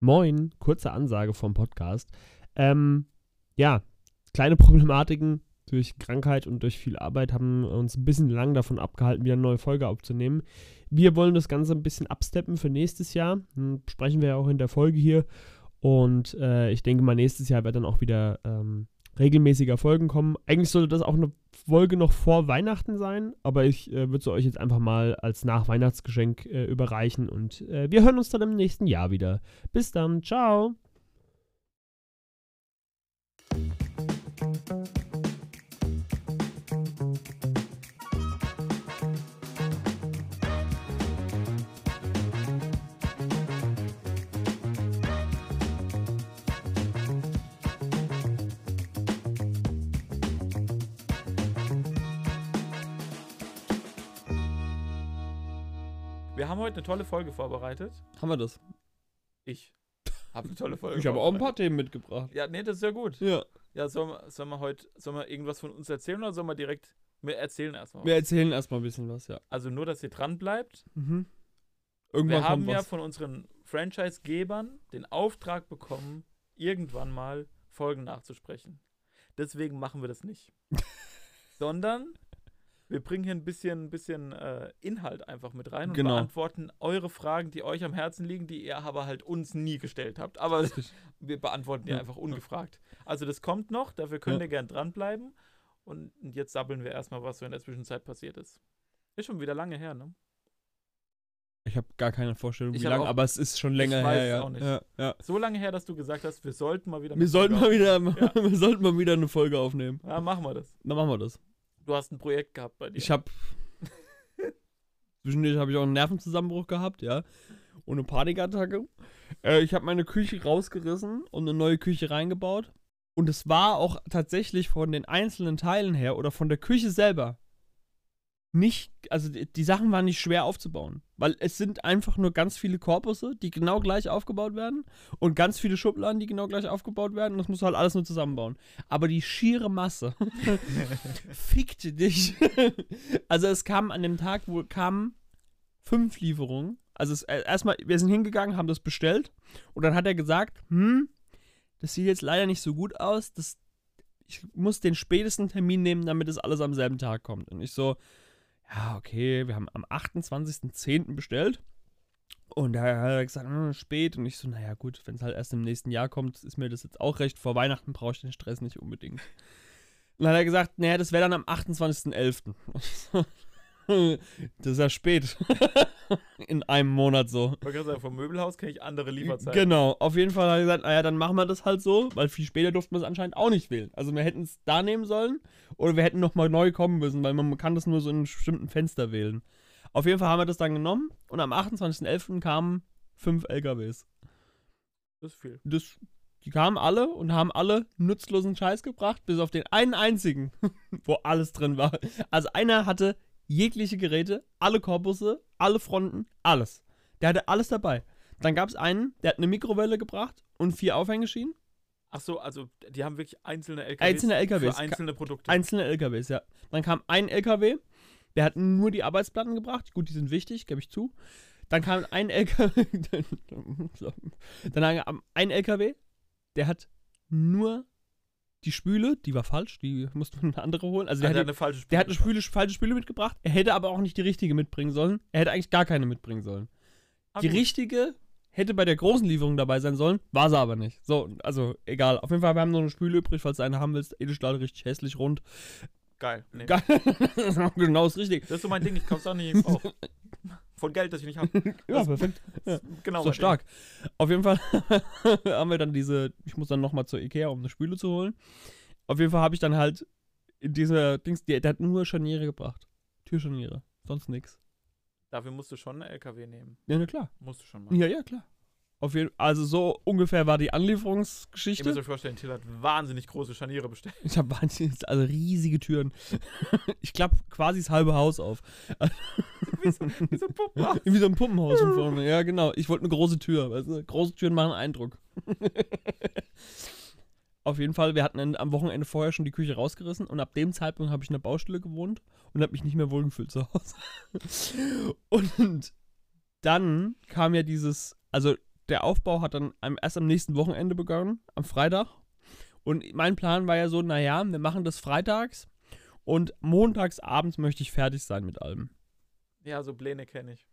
Moin, kurze Ansage vom Podcast. Ähm, ja, kleine Problematiken durch Krankheit und durch viel Arbeit haben uns ein bisschen lang davon abgehalten, wieder eine neue Folge aufzunehmen. Wir wollen das Ganze ein bisschen absteppen für nächstes Jahr. Hm, sprechen wir ja auch in der Folge hier. Und äh, ich denke mal, nächstes Jahr wird dann auch wieder ähm, regelmäßiger Folgen kommen. Eigentlich sollte das auch eine Folge noch vor Weihnachten sein, aber ich äh, würde sie euch jetzt einfach mal als Nachweihnachtsgeschenk äh, überreichen und äh, wir hören uns dann im nächsten Jahr wieder. Bis dann, ciao. Wir haben heute eine tolle Folge vorbereitet. Haben wir das? Ich habe eine tolle Folge. Ich habe auch ein paar. Themen mitgebracht. Ja, nee, das ist ja gut. Ja. Ja, sollen wir, sollen wir heute sollen wir irgendwas von uns erzählen oder sollen wir direkt. Wir erzählen erstmal. Wir was? erzählen erstmal ein bisschen was, ja. Also nur, dass ihr dran bleibt. Mhm. Irgendwann Wir haben kommt ja was. von unseren Franchise-Gebern den Auftrag bekommen, irgendwann mal Folgen nachzusprechen. Deswegen machen wir das nicht. Sondern wir bringen hier ein bisschen, bisschen äh, Inhalt einfach mit rein und Genau. beantworten eure Fragen, die euch am Herzen liegen, die ihr aber halt uns nie gestellt habt. Aber Richtig. wir beantworten die Ja. einfach ungefragt. Also das kommt noch, dafür könnt Ja. ihr gern dranbleiben. Und jetzt sabbeln wir erstmal, was so in der Zwischenzeit passiert ist. Ist schon wieder lange her, ne? Ich habe gar keine Vorstellung, Ich wie lange, aber es ist schon länger weiß her. es Ja. auch nicht. Ja, ja. So lange her, dass du gesagt hast, wir sollten mal wieder. Wir sollten mal wieder, wir sollten mal wieder eine Folge aufnehmen. Ja, machen wir das. Dann machen wir das. Du hast ein Projekt gehabt bei dir. Ich habe zwischendurch habe ich auch einen Nervenzusammenbruch gehabt, ja, und eine Panikattacke. Äh, ich habe meine Küche rausgerissen und eine neue Küche reingebaut. Und es war auch tatsächlich von den einzelnen Teilen her oder von der Küche selber nicht, also die, Sachen waren nicht schwer aufzubauen, weil es sind einfach nur ganz viele Korpusse, die genau gleich aufgebaut werden und ganz viele Schubladen, die genau gleich aufgebaut werden und das musst du halt alles nur zusammenbauen. Aber die schiere Masse fickt dich. also es kam an dem Tag, wo kamen fünf Lieferungen. Also äh, erstmal, wir sind hingegangen, haben das bestellt und dann hat er gesagt, hm, das sieht jetzt leider nicht so gut aus. Das, ich muss den spätesten Termin nehmen, damit es alles am selben Tag kommt. Und ich so, ja, okay, wir haben am 28.10. bestellt. Und da hat er gesagt, hm, spät. Und ich so, naja, gut, wenn es halt erst im nächsten Jahr kommt, ist mir das jetzt auch recht. Vor Weihnachten brauche ich den Stress nicht unbedingt. Und dann hat er gesagt, naja, das wäre dann am 28.11. Das ist ja spät. In einem Monat so. Ich sagen, vom Möbelhaus kenne ich andere Lieferzeiten. Genau, auf jeden Fall hat er gesagt, naja, dann machen wir das halt so, weil viel später durften wir es anscheinend auch nicht wählen. Also wir hätten es da nehmen sollen oder wir hätten nochmal neu kommen müssen, weil man kann das nur so in einem bestimmten Fenster wählen. Auf jeden Fall haben wir das dann genommen und am 28.11. kamen fünf LKWs. Das ist viel. Das, die kamen alle und haben alle nutzlosen Scheiß gebracht, bis auf den einen einzigen, wo alles drin war. Also einer hatte jegliche Geräte, alle Korpusse, alle Fronten, alles. Der hatte alles dabei. Dann gab es einen, der hat eine Mikrowelle gebracht und vier Aufhängeschienen. Ach so, also die haben wirklich einzelne LKWs, Einzelne LKWs. für einzelne Produkte. Einzelne LKWs, ja. Dann kam ein LKW, der hat nur die Arbeitsplatten gebracht. Gut, die sind wichtig, gebe ich zu. Dann kam ein LKW, dann kam ein LKW, der hat nur die Spüle, die war falsch, die musste man eine andere holen. Also der, der hat, hat eine falsche der hat eine Spüle falsche Spüle mitgebracht. Er hätte aber auch nicht die richtige mitbringen sollen. Er hätte eigentlich gar keine mitbringen sollen. Ah, die richtige hätte bei der großen Lieferung dabei sein sollen, war sie aber nicht. So, also egal. Auf jeden Fall, wir haben noch eine Spüle übrig, falls du eine haben willst. Edelstahl richtig hässlich rund. Geil. Nee. Geil. genau das Richtige. Das ist so mein Ding, ich kauf's auch nicht Bauch. Von Geld, das ich nicht habe. Ja, perfekt. Ja. Genau. so stark. Auf jeden Fall haben wir dann diese, ich muss dann nochmal zur Ikea, um eine Spüle zu holen. Auf jeden Fall habe ich dann halt in dieser Dings, der, der hat nur Scharniere gebracht. Türscharniere. Sonst nix. Ding. Dafür musst du schon einen LKW nehmen. Ja, na klar. Musst du schon mal. Ja, ja, klar. Auf jeden Also so ungefähr war die Ihr Anlieferungsgeschichte. müsst euch vorstellen, Till hat wahnsinnig große Scharniere bestellt. Ich habe wahnsinnig, also riesige Türen. ich klappe quasi das halbe Haus auf. wie, so, wie so ein Puppenhaus. Wie so ein Puppenhaus von vorne. Ja, genau. Ich wollte eine große Tür. Weißt du? Große Türen machen Eindruck. Auf jeden Fall, wir hatten am Wochenende vorher schon die Küche rausgerissen und ab dem Zeitpunkt habe ich in der Baustelle gewohnt und habe mich nicht mehr wohlgefühlt zu Hause. Und dann kam ja dieses, also der Aufbau hat dann erst am nächsten Wochenende begonnen, am Freitag. Und mein Plan war ja so, naja, wir machen das freitags und montags abends möchte ich fertig sein mit allem. Ja, so Pläne kenne ich.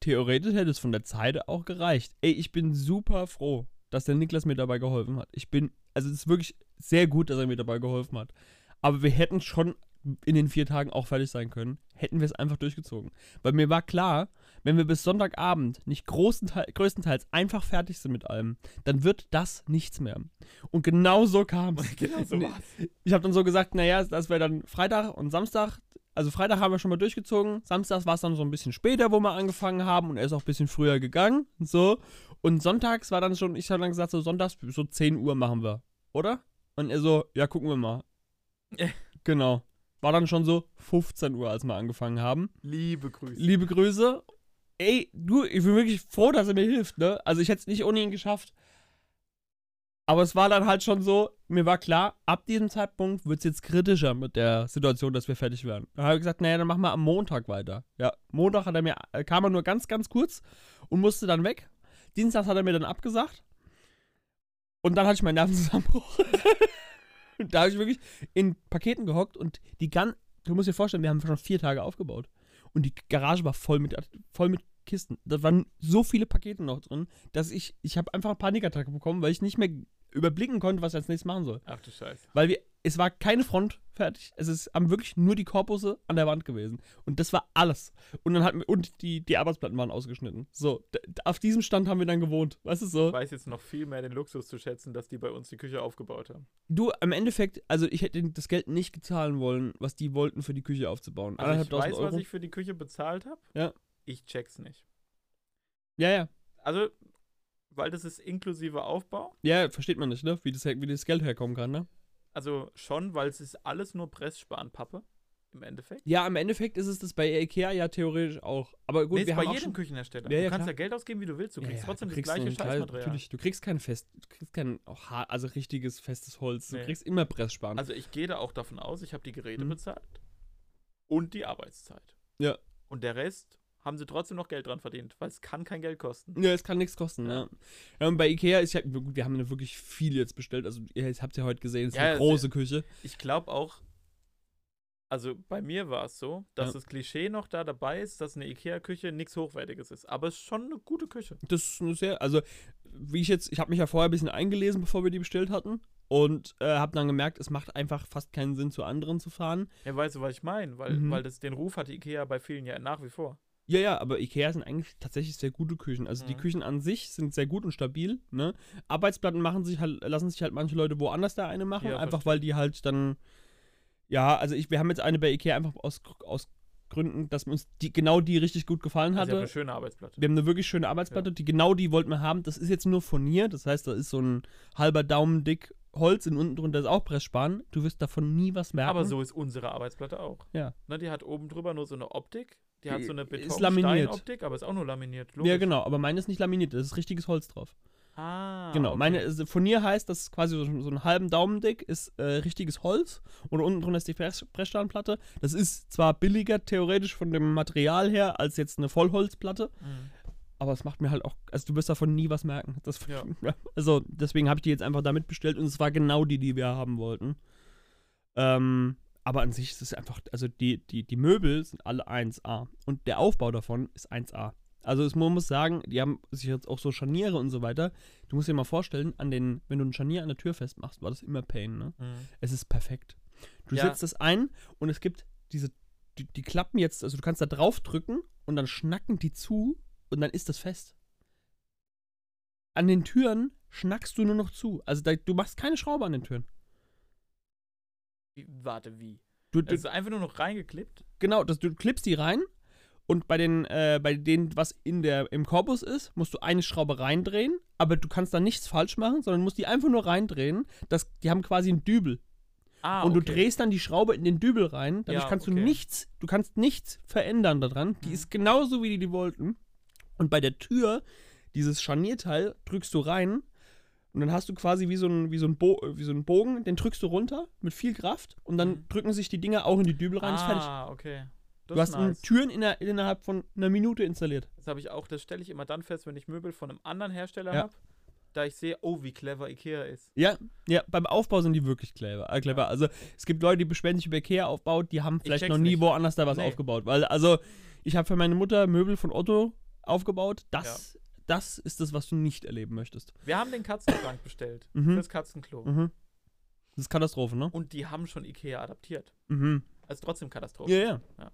Theoretisch hätte es von der Zeit auch gereicht. Ey, ich bin super froh, dass der Niklas mir dabei geholfen hat. Ich bin, also es ist wirklich sehr gut, dass er mir dabei geholfen hat. Aber wir hätten schon in den vier Tagen auch fertig sein können, hätten wir es einfach durchgezogen. Weil mir war klar, wenn wir bis Sonntagabend nicht größtenteils einfach fertig sind mit allem, dann wird das nichts mehr. Und genau so kam es. genau so. Ich habe dann so gesagt, naja, das wäre dann Freitag und Samstag. Also Freitag haben wir schon mal durchgezogen, Samstags war es dann so ein bisschen später, wo wir angefangen haben und er ist auch ein bisschen früher gegangen und so. Und sonntags war dann schon, ich habe dann gesagt, so sonntags so 10 Uhr machen wir, oder? Und er so, ja, gucken wir mal. genau. War dann schon so 15 Uhr, als wir angefangen haben. Liebe Grüße. Liebe Grüße. Ey, du, ich bin wirklich froh, dass er mir hilft, ne? Also ich hätte es nicht ohne ihn geschafft. Aber es war dann halt schon so, mir war klar, ab diesem Zeitpunkt wird es jetzt kritischer mit der Situation, dass wir fertig werden. Da habe ich gesagt, naja, dann machen wir am Montag weiter. Ja, Montag hat er mir, äh, kam er nur ganz, ganz kurz und musste dann weg. Dienstag hat er mir dann abgesagt. Und dann hatte ich meinen Nervenzusammenbruch. da habe ich wirklich in Paketen gehockt und die ganz, du musst dir vorstellen, wir haben schon vier Tage aufgebaut. Und die Garage war voll mit, voll mit Kisten. Da waren so viele Pakete noch drin, dass ich, ich habe einfach eine Panikattacke bekommen, weil ich nicht mehr überblicken konnte, was ich als nächstes machen soll. Ach du Scheiße. Weil wir, es war keine Front fertig. Es ist haben wirklich nur die Korpusse an der Wand gewesen. Und das war alles. Und dann hatten wir, und die, die Arbeitsplatten waren ausgeschnitten. So, auf diesem Stand haben wir dann gewohnt. Weißt du so? Ich weiß jetzt noch viel mehr den Luxus zu schätzen, dass die bei uns die Küche aufgebaut haben. Du, im Endeffekt, also ich hätte das Geld nicht gezahlen wollen, was die wollten, für die Küche aufzubauen. Also ich weiß, Euro. was ich für die Küche bezahlt habe. Ja. Ich check's nicht. Ja, ja. Also, weil das ist inklusive Aufbau. Ja, versteht man nicht, ne? Wie das, wie das Geld herkommen kann, ne? Also schon, weil es ist alles nur Pressspanpappe. Im Endeffekt. Ja, im Endeffekt ist es das bei Ikea ja theoretisch auch. Aber gut, nee, wir bei haben jedem Küchenhersteller. Ja, ja, du kannst klar. ja Geld ausgeben, wie du willst. Du kriegst ja, trotzdem du das gleiche Scheißmaterial. Natürlich, du kriegst kein fest, du kriegst kein also richtiges festes Holz. Du Nee. kriegst immer Pressspan. Also ich gehe da auch davon aus, ich habe die Geräte Mhm. bezahlt und die Arbeitszeit. Ja. Und der Rest haben sie trotzdem noch Geld dran verdient, weil es kann kein Geld kosten. ja, es kann nichts kosten, ja. Ja. und bei Ikea ist ja, gut, wir haben ja wirklich viel jetzt bestellt. Also, ihr habt ja heute gesehen, es ist Ja, eine große Küche. Ich glaube auch, also bei mir war es so, dass Ja. das Klischee noch da dabei ist, dass eine Ikea-Küche nichts Hochwertiges ist. Aber es ist schon eine gute Küche. Das ist eine sehr, also, wie ich jetzt, ich habe mich ja vorher ein bisschen eingelesen, bevor wir die bestellt hatten. Und äh, habe dann gemerkt, es macht einfach fast keinen Sinn, zu anderen zu fahren. Ja, weißt du, was ich meine? Weil, Mhm. weil das, den Ruf hatte Ikea bei vielen ja nach wie vor. Ja, ja, aber Ikea sind eigentlich tatsächlich sehr gute Küchen. Also die Mhm. Küchen an sich sind sehr gut und stabil. Ne? Arbeitsplatten machen sich halt, lassen sich halt manche Leute woanders da eine machen, Ja, einfach verstehe. weil die halt dann. Ja, also ich, wir haben jetzt eine bei Ikea einfach aus, aus Gründen, dass uns die genau die richtig gut gefallen Also hatte. habe eine schöne Arbeitsplatte. wir haben eine wirklich schöne Arbeitsplatte, die genau die wollten wir haben. Das ist jetzt nur Furnier, das heißt, da ist so ein halber Daumen dick Holz und unten drunter ist auch Pressspan. Du wirst davon nie was merken. Aber so ist unsere Arbeitsplatte auch. Ja. Ne, die hat oben drüber nur so eine Optik. Die hat so eine Die ist laminiert. Beton-Stein-Optik, aber ist auch nur laminiert. Ja, logisch. genau, aber meine ist nicht laminiert, da ist richtiges Holz drauf. Ah, Genau, okay. meine ist- Furnier heißt, das ist quasi so, so einen halben Daumen dick, ist äh, richtiges Holz und unten drunter ist die Press Pressstahlplatte. Das ist zwar billiger theoretisch von dem Material her als jetzt eine Vollholzplatte, Mhm. aber es macht mir halt auch, also du wirst davon nie was merken. Das, Ja. Also deswegen habe ich die jetzt einfach damit bestellt und es war genau die, die wir haben wollten. Ähm, aber an sich ist es einfach, also die, die, die Möbel sind alle 1A und der Aufbau davon ist 1A. Also es, man muss sagen, die haben sich jetzt auch so Scharniere und so weiter. Du musst dir mal vorstellen, an den, wenn du ein Scharnier an der Tür festmachst, war das immer Pain, ne? Mhm. Es ist perfekt. Du Ja. setzt das ein und es gibt diese, die, die klappen jetzt, also du kannst da drauf drücken und dann schnacken die zu und dann ist das fest. An den Türen schnackst du nur noch zu. Also da, du machst keine Schraube an den Türen. Wie, warte, wie? Du, du, ist einfach nur noch reingeklippt. genau, das, du klippst die rein und bei den, äh, bei denen, was in der, im Korpus ist, musst du eine Schraube reindrehen, aber du kannst da nichts falsch machen, sondern musst die einfach nur reindrehen. Das, die haben quasi einen Dübel. Ah, und du okay. drehst dann die Schraube in den Dübel rein. Dadurch Ja, kannst du okay. nichts, du kannst nichts verändern daran. Die Mhm. ist genauso, wie die die wollten. Und bei der Tür, dieses Scharnierteil, drückst du rein und dann hast du quasi wie so ein, wie so ein, Bo wie so ein Bogen, den drückst du runter mit viel Kraft und dann Mhm. drücken sich die Dinger auch in die Dübel rein, ist fertig. Ah, okay. Das du hast nice. Türen inner, innerhalb von einer Minute installiert. Das habe ich auch, das stelle ich immer dann fest, wenn ich Möbel von einem anderen Hersteller Ja. habe, da ich sehe, oh, wie clever Ikea ist. Ja, ja, beim Aufbau sind die wirklich clever. Äh, clever. Also es gibt Leute, die beschweren sich über Ikea aufbaut, die haben vielleicht noch nie nicht. woanders da was Nee. aufgebaut. Weil, also, ich habe für meine Mutter Möbel von Otto aufgebaut. Das, das ist das, was du nicht erleben möchtest. Wir haben den Katzenschrank bestellt Mhm. fürs Katzenklo. Mhm. Das ist Katastrophe, ne? Und die haben schon Ikea adaptiert. Mhm. Also trotzdem Katastrophe. Ja, ja. Ja.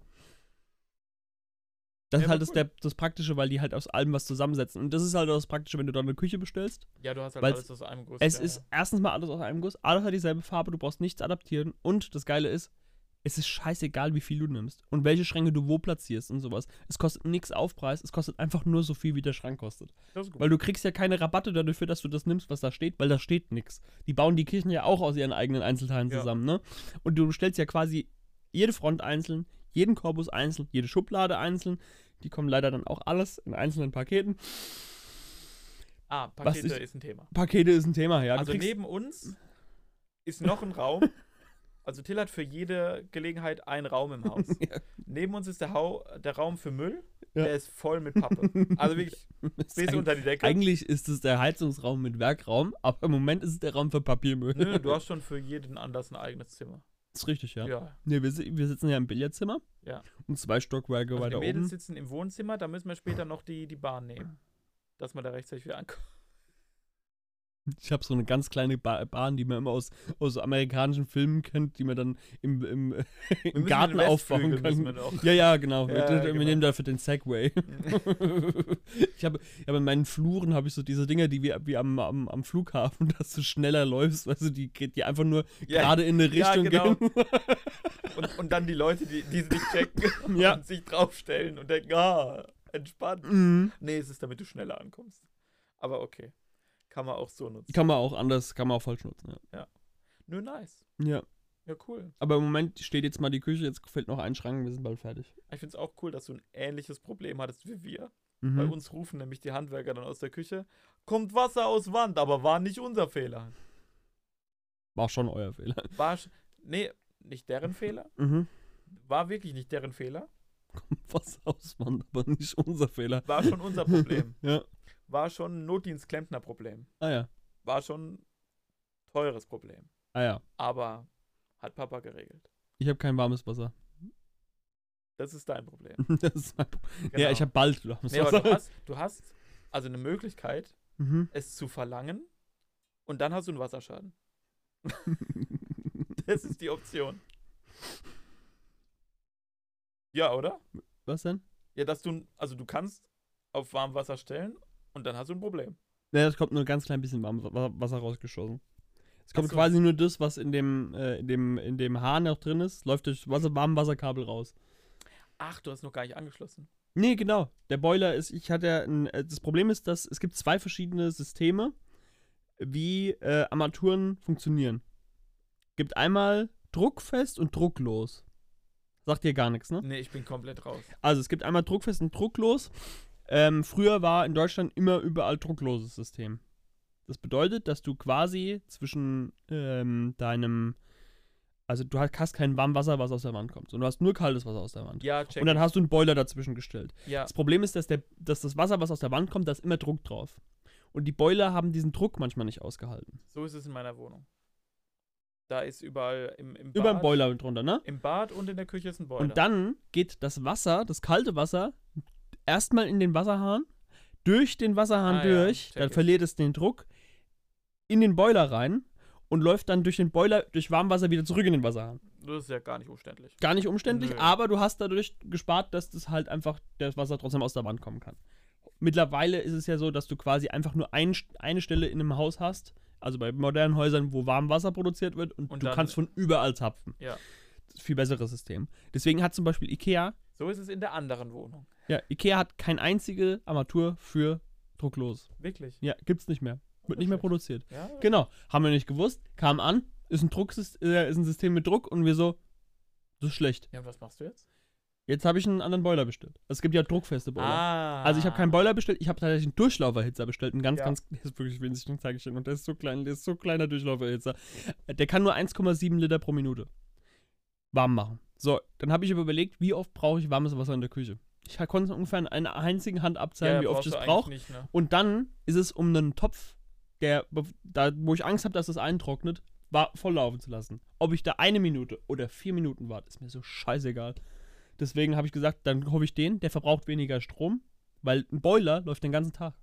Das Ja, ist halt das, cool. der, das Praktische, weil die halt aus allem was zusammensetzen. Und das ist halt auch das Praktische, wenn du da eine Küche bestellst. Ja, du hast halt alles aus einem Guss. Es ja, ist erstens mal alles aus einem Guss, alles hat dieselbe Farbe, du brauchst nichts adaptieren. Und das Geile ist, es ist scheißegal, wie viel du nimmst und welche Schränke du wo platzierst und sowas. Es kostet nichts Aufpreis, es kostet einfach nur so viel, wie der Schrank kostet. Ist. Weil du kriegst ja keine Rabatte dafür, dass du das nimmst, was da steht, weil da steht nichts. Die bauen die Kirchen ja auch aus ihren eigenen Einzelteilen Ja. zusammen, ne? Und du bestellst ja quasi jede Front einzeln, jeden Korpus einzeln, jede Schublade einzeln. Die kommen leider dann auch alles in einzelnen Paketen. ah, Pakete ich- ist ein Thema. Pakete ist ein Thema, ja. Du also neben uns ist noch ein Raum. Also Till hat für jede Gelegenheit einen Raum im Haus. Ja. Neben uns ist der, Hau der Raum für Müll. Ja. Der ist voll mit Pappe. Also wirklich bis unter die Decke. Eigentlich ist es der Heizungsraum mit Werkraum, aber im Moment ist es der Raum für Papiermüll. Nö, du hast schon für jeden Anlass ein eigenes Zimmer. Das ist richtig, ja. Ja. Nee, wir, wir sitzen ja im Billardzimmer. Ja. Und zwei Stockwerke Also die weiter Mädels oben. sitzen im Wohnzimmer, da müssen wir später noch die, die Bahn nehmen. Dass man da rechtzeitig wieder ankommt. Ich habe so eine ganz kleine ba Bahn, die man immer aus, aus amerikanischen Filmen kennt, die man dann im, im, im Garten aufbauen kann. Ja, ja, genau. Ja, wir, wir genau. nehmen dafür den Segway. ich habe aber in meinen Fluren habe ich so diese Dinger, die wie, wie am, am, am Flughafen, dass du schneller läufst, du, die, geht- die einfach nur Ja, gerade in eine ja, Richtung genau. gehen. Und, und dann die Leute, die, die es nicht checken Ja. und sich draufstellen und denken, ah, entspannt. Mhm. Nee, es ist, damit du schneller ankommst. Aber okay. Kann man auch so nutzen. Kann man auch anders, kann man auch falsch nutzen, ja. Nur nice. Ja. Ja, cool. Aber im Moment steht jetzt mal die Küche, jetzt fehlt noch ein Schrank, wir sind bald fertig. Ich finde es auch cool, dass du ein ähnliches Problem hattest wie wir. Mhm. Bei uns rufen nämlich die Handwerker dann aus der Küche, kommt Wasser aus Wand, aber war nicht unser Fehler. War schon euer Fehler. War, sch- nee, nicht deren Fehler. Mhm. War wirklich nicht deren Fehler. Was aus, Mann, aber nicht unser Fehler. War schon unser Problem. Ja. War schon ein Notdienst-Klempner-Problem. Ah ja. War schon ein teures Problem. Ah ja. Aber hat Papa geregelt. Ich habe kein warmes Wasser. Das ist dein Problem. das ist mein Pro- Genau. Ja, ich habe bald warmes Nee, Wasser. du hast, du hast also eine Möglichkeit, mhm. es zu verlangen und dann hast du einen Wasserschaden. Das ist die Option. Ja, oder? Was denn? Ja, dass du, also du kannst auf warm Wasser stellen und dann hast du ein Problem. Ne, es kommt nur ein ganz klein bisschen Wasser rausgeschossen. Es kommt so. quasi nur das, was in dem, äh, in dem, in dem Hahn noch drin ist, läuft durch Wasser, warmen Wasserkabel raus. Ach, du hast noch gar nicht angeschlossen. Nee, genau. Der Boiler ist, ich hatte ja ein, äh, das Problem ist, dass es gibt zwei verschiedene Systeme, wie äh, Armaturen funktionieren. Gibt einmal druckfest und drucklos. Sagt dir gar nichts, ne? Nee, ich bin komplett raus. Also es gibt einmal druckfest und drucklos. Ähm, früher war in Deutschland immer überall druckloses System. Das bedeutet, dass du quasi zwischen ähm, deinem, also du hast kein Warmwasser, was aus der Wand kommt, sondern du hast nur kaltes Wasser aus der Wand. Ja, check. Und dann hast du einen Boiler dazwischen gestellt. ja, Das Problem ist, dass, der, dass das Wasser, was aus der Wand kommt, da ist immer Druck drauf. Und die Boiler haben diesen Druck manchmal nicht ausgehalten. so ist es in meiner Wohnung. Da ist überall im, im Bad. Über dem Boiler drunter, ne? Im Bad und in der Küche ist ein Boiler. Und dann geht das Wasser, das kalte Wasser, erstmal in den Wasserhahn, durch den Wasserhahn Ah ja, durch, check dann verliert es den Druck, in den Boiler rein und läuft dann durch den Boiler, durch Warmwasser wieder zurück in den Wasserhahn. das ist ja gar nicht umständlich. Gar nicht umständlich, Nö. aber du hast dadurch gespart, dass das halt einfach das Wasser trotzdem aus der Wand kommen kann. Mittlerweile ist es ja so, dass du quasi einfach nur ein, eine Stelle in einem Haus hast, also bei modernen Häusern, wo Warmwasser produziert wird und, Und du kannst von überall zapfen. Ja. Das ist ein viel besseres System. Deswegen hat zum Beispiel Ikea So ist es in der anderen Wohnung. Ja, Ikea hat keine einzige Armatur für drucklos. Wirklich. Ja, gibt's nicht mehr. Wird nicht mehr produziert. Ja, Genau, haben wir nicht gewusst. Kam an, ist ein Drucksystem, äh, ist ein System mit Druck und wir so, das ist schlecht. ja, und was machst du jetzt? Jetzt habe ich einen anderen Boiler bestellt. Es gibt ja druckfeste Boiler. Ah. Also ich habe keinen Boiler bestellt, ich habe tatsächlich einen Durchlauferhitzer bestellt. Einen ganz, Ja. ganz, der ist wirklich winzig, den zeige ich Ihnen. Und der ist so klein, der ist so kleiner Durchlauferhitzer. Der kann nur 1,7 Liter pro Minute warm machen. So, dann habe ich aber überlegt, wie oft brauche ich warmes Wasser in der Küche. Ich konnte es ungefähr in einer einzigen Hand abzählen, wie oft ich es brauche. Ne? Und dann ist es um einen Topf, der, da, wo ich Angst habe, dass es eintrocknet, war volllaufen zu lassen. Ob ich da eine Minute oder vier Minuten warte, ist mir so scheißegal. Deswegen habe ich gesagt, dann hoffe ich den, der verbraucht weniger Strom, weil ein Boiler läuft den ganzen Tag.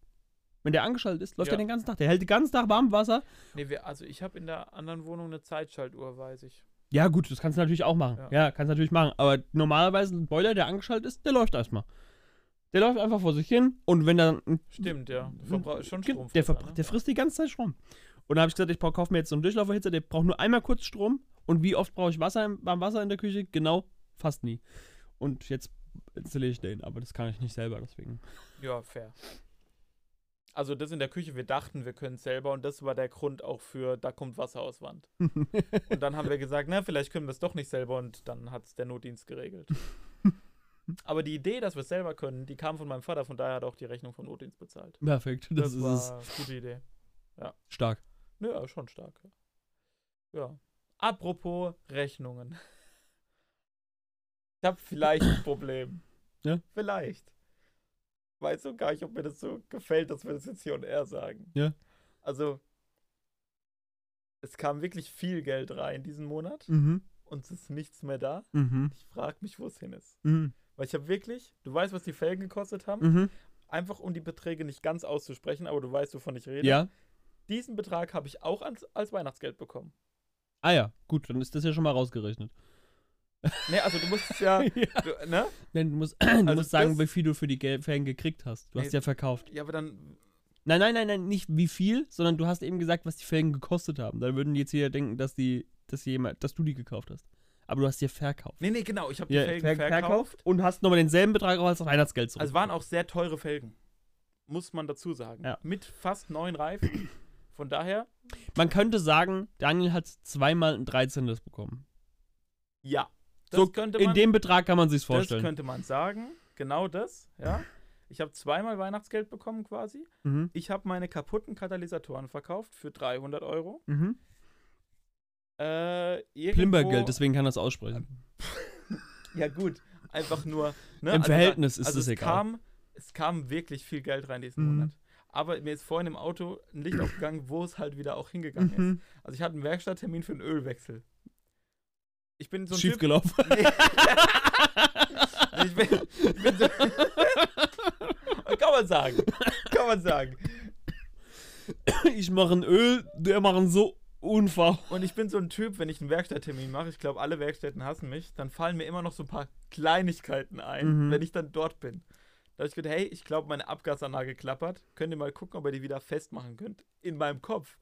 Wenn der angeschaltet ist, läuft Ja. er den ganzen Tag. Der hält den ganzen Tag warm Wasser. Nee, wir, also ich habe in der anderen Wohnung eine Zeitschaltuhr, weiß ich. Ja, gut, das kannst du natürlich auch machen. Ja. Ja, kannst du natürlich machen. Aber normalerweise ein Boiler, der angeschaltet ist, der läuft erstmal. Der läuft einfach vor sich hin und wenn dann Stimmt, ja. Verbraucht schon Strom. Der, verbra- der frisst die ganze Zeit Strom. Und dann habe ich gesagt, ich kaufe mir jetzt so einen Durchlauferhitzer, der braucht nur einmal kurz Strom. Und wie oft brauche ich Wasser im, warm Wasser in der Küche? Genau, fast nie. Und jetzt installiere ich den, aber das kann ich nicht selber, deswegen. Ja, fair. Also das in der Küche, wir dachten, wir können es selber und das war der Grund auch für, da kommt Wasser aus Wand. Und dann haben wir gesagt, na, vielleicht können wir es doch nicht selber und dann hat es der Notdienst geregelt. Aber die Idee, dass wir es selber können, die kam von meinem Vater, von daher hat er auch die Rechnung vom Notdienst bezahlt. Perfekt, das, ist war es. gute Idee. Stark. Ja, schon stark. Ja. ja. Apropos Rechnungen. Ich habe vielleicht ein Problem. Ja? Vielleicht. Weiß so gar nicht, ob mir das so gefällt, dass wir das jetzt hier und er sagen. Ja. Also, es kam wirklich viel Geld rein diesen Monat Mhm. und es ist nichts mehr da. Mhm. Ich frage mich, wo es hin ist. Mhm. Weil ich habe wirklich, du weißt, was die Felgen gekostet haben? Mhm. Einfach um die Beträge nicht ganz auszusprechen, aber du weißt, wovon ich rede. Ja. Diesen Betrag habe ich auch als, als Weihnachtsgeld bekommen. Ah ja, gut, dann ist das ja schon mal rausgerechnet. Ne, also du musst es ja, ja. du, ne? Nein, du musst, du Also musst sagen, wie viel du für die Ferien gekriegt hast. Du hast Nee. ja verkauft. Ja, aber dann, Nein, nein, nein, nein, nicht wie viel, sondern du hast eben gesagt, was die Felgen gekostet haben. Dann würden jetzt jeder denken, dass die, dass jemand, dass du die gekauft hast. Aber du hast die ja verkauft. nee, nee, genau, ich habe die Ja, Felgen ver- verkauft. und hast nochmal denselben Betrag auch als Weihnachtsgeld zurück. Also waren auch sehr teure Felgen. Muss man dazu sagen. Ja. Mit fast neun Reifen. Von daher, Man könnte sagen, Daniel hat zweimal ein 13. bekommen. ja. Das so könnte in man, dem Betrag kann man sich's das vorstellen. könnte man sagen. Genau das, ja. Ich habe zweimal Weihnachtsgeld bekommen quasi. Mhm. Ich habe meine kaputten Katalysatoren verkauft für 300 Euro. Mhm. Äh, Plimbergeld, deswegen kann er es aussprechen. Ja, gut. Einfach nur. Ne? Im also Verhältnis ist also es es egal. Kam, es kam wirklich viel Geld rein diesen Mhm. Monat. Aber mir ist vorhin im Auto ein Licht aufgegangen, wo es halt wieder auch hingegangen ist. Mhm. Also ich hatte einen Werkstatttermin für einen Ölwechsel. Ich bin so ein Schief Typ. gelaufen. Nee. ich bin, ich bin so, kann man sagen. Kann man sagen. ich mache ein Öl, der macht ein so Unfall. Und ich bin so ein Typ, wenn ich einen Werkstatttermin mache, ich glaube, alle Werkstätten hassen mich, dann fallen mir immer noch so ein paar Kleinigkeiten ein, Mhm. wenn ich dann dort bin. Da habe ich gedacht, hey, ich glaube, meine Abgasanlage klappert. Könnt ihr mal gucken, ob ihr die wieder festmachen könnt. In meinem Kopf.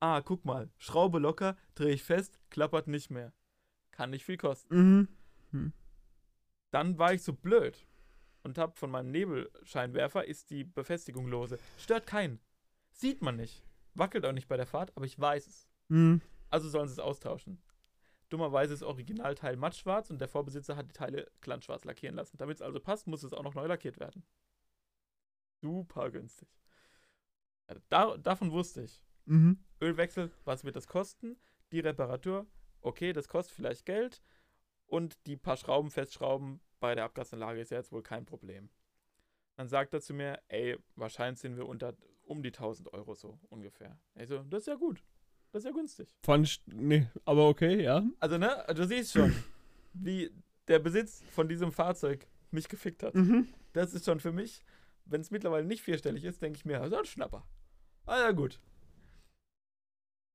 Ah, guck mal, Schraube locker, drehe ich fest, klappert nicht mehr. Kann nicht viel kosten. Mhm. Dann war ich so blöd und habe von meinem Nebelscheinwerfer ist die Befestigung lose. Stört keinen. Sieht man nicht. Wackelt auch nicht bei der Fahrt, aber ich weiß es. Mhm. Also sollen sie es austauschen. Dummerweise ist Originalteil mattschwarz und der Vorbesitzer hat die Teile glanzschwarz lackieren lassen. Damit es also passt, muss es auch noch neu lackiert werden. Super günstig. Also da, davon wusste ich. Mhm. Ölwechsel, was wird das kosten? Die Reparatur, okay, das kostet vielleicht Geld. Und die paar Schrauben festschrauben bei der Abgasanlage ist ja jetzt wohl kein Problem. Dann sagt er zu mir, ey, wahrscheinlich sind wir unter um die 1000 Euro so ungefähr. Also, das ist ja gut. Das ist ja günstig. Fand ich, nee, aber okay, ja. Also, ne, du siehst schon, wie der Besitz von diesem Fahrzeug mich gefickt hat. Mhm. Das ist schon für mich, wenn es mittlerweile nicht vierstellig ist, denke ich mir, also ein Schnapper. Ah ja, gut.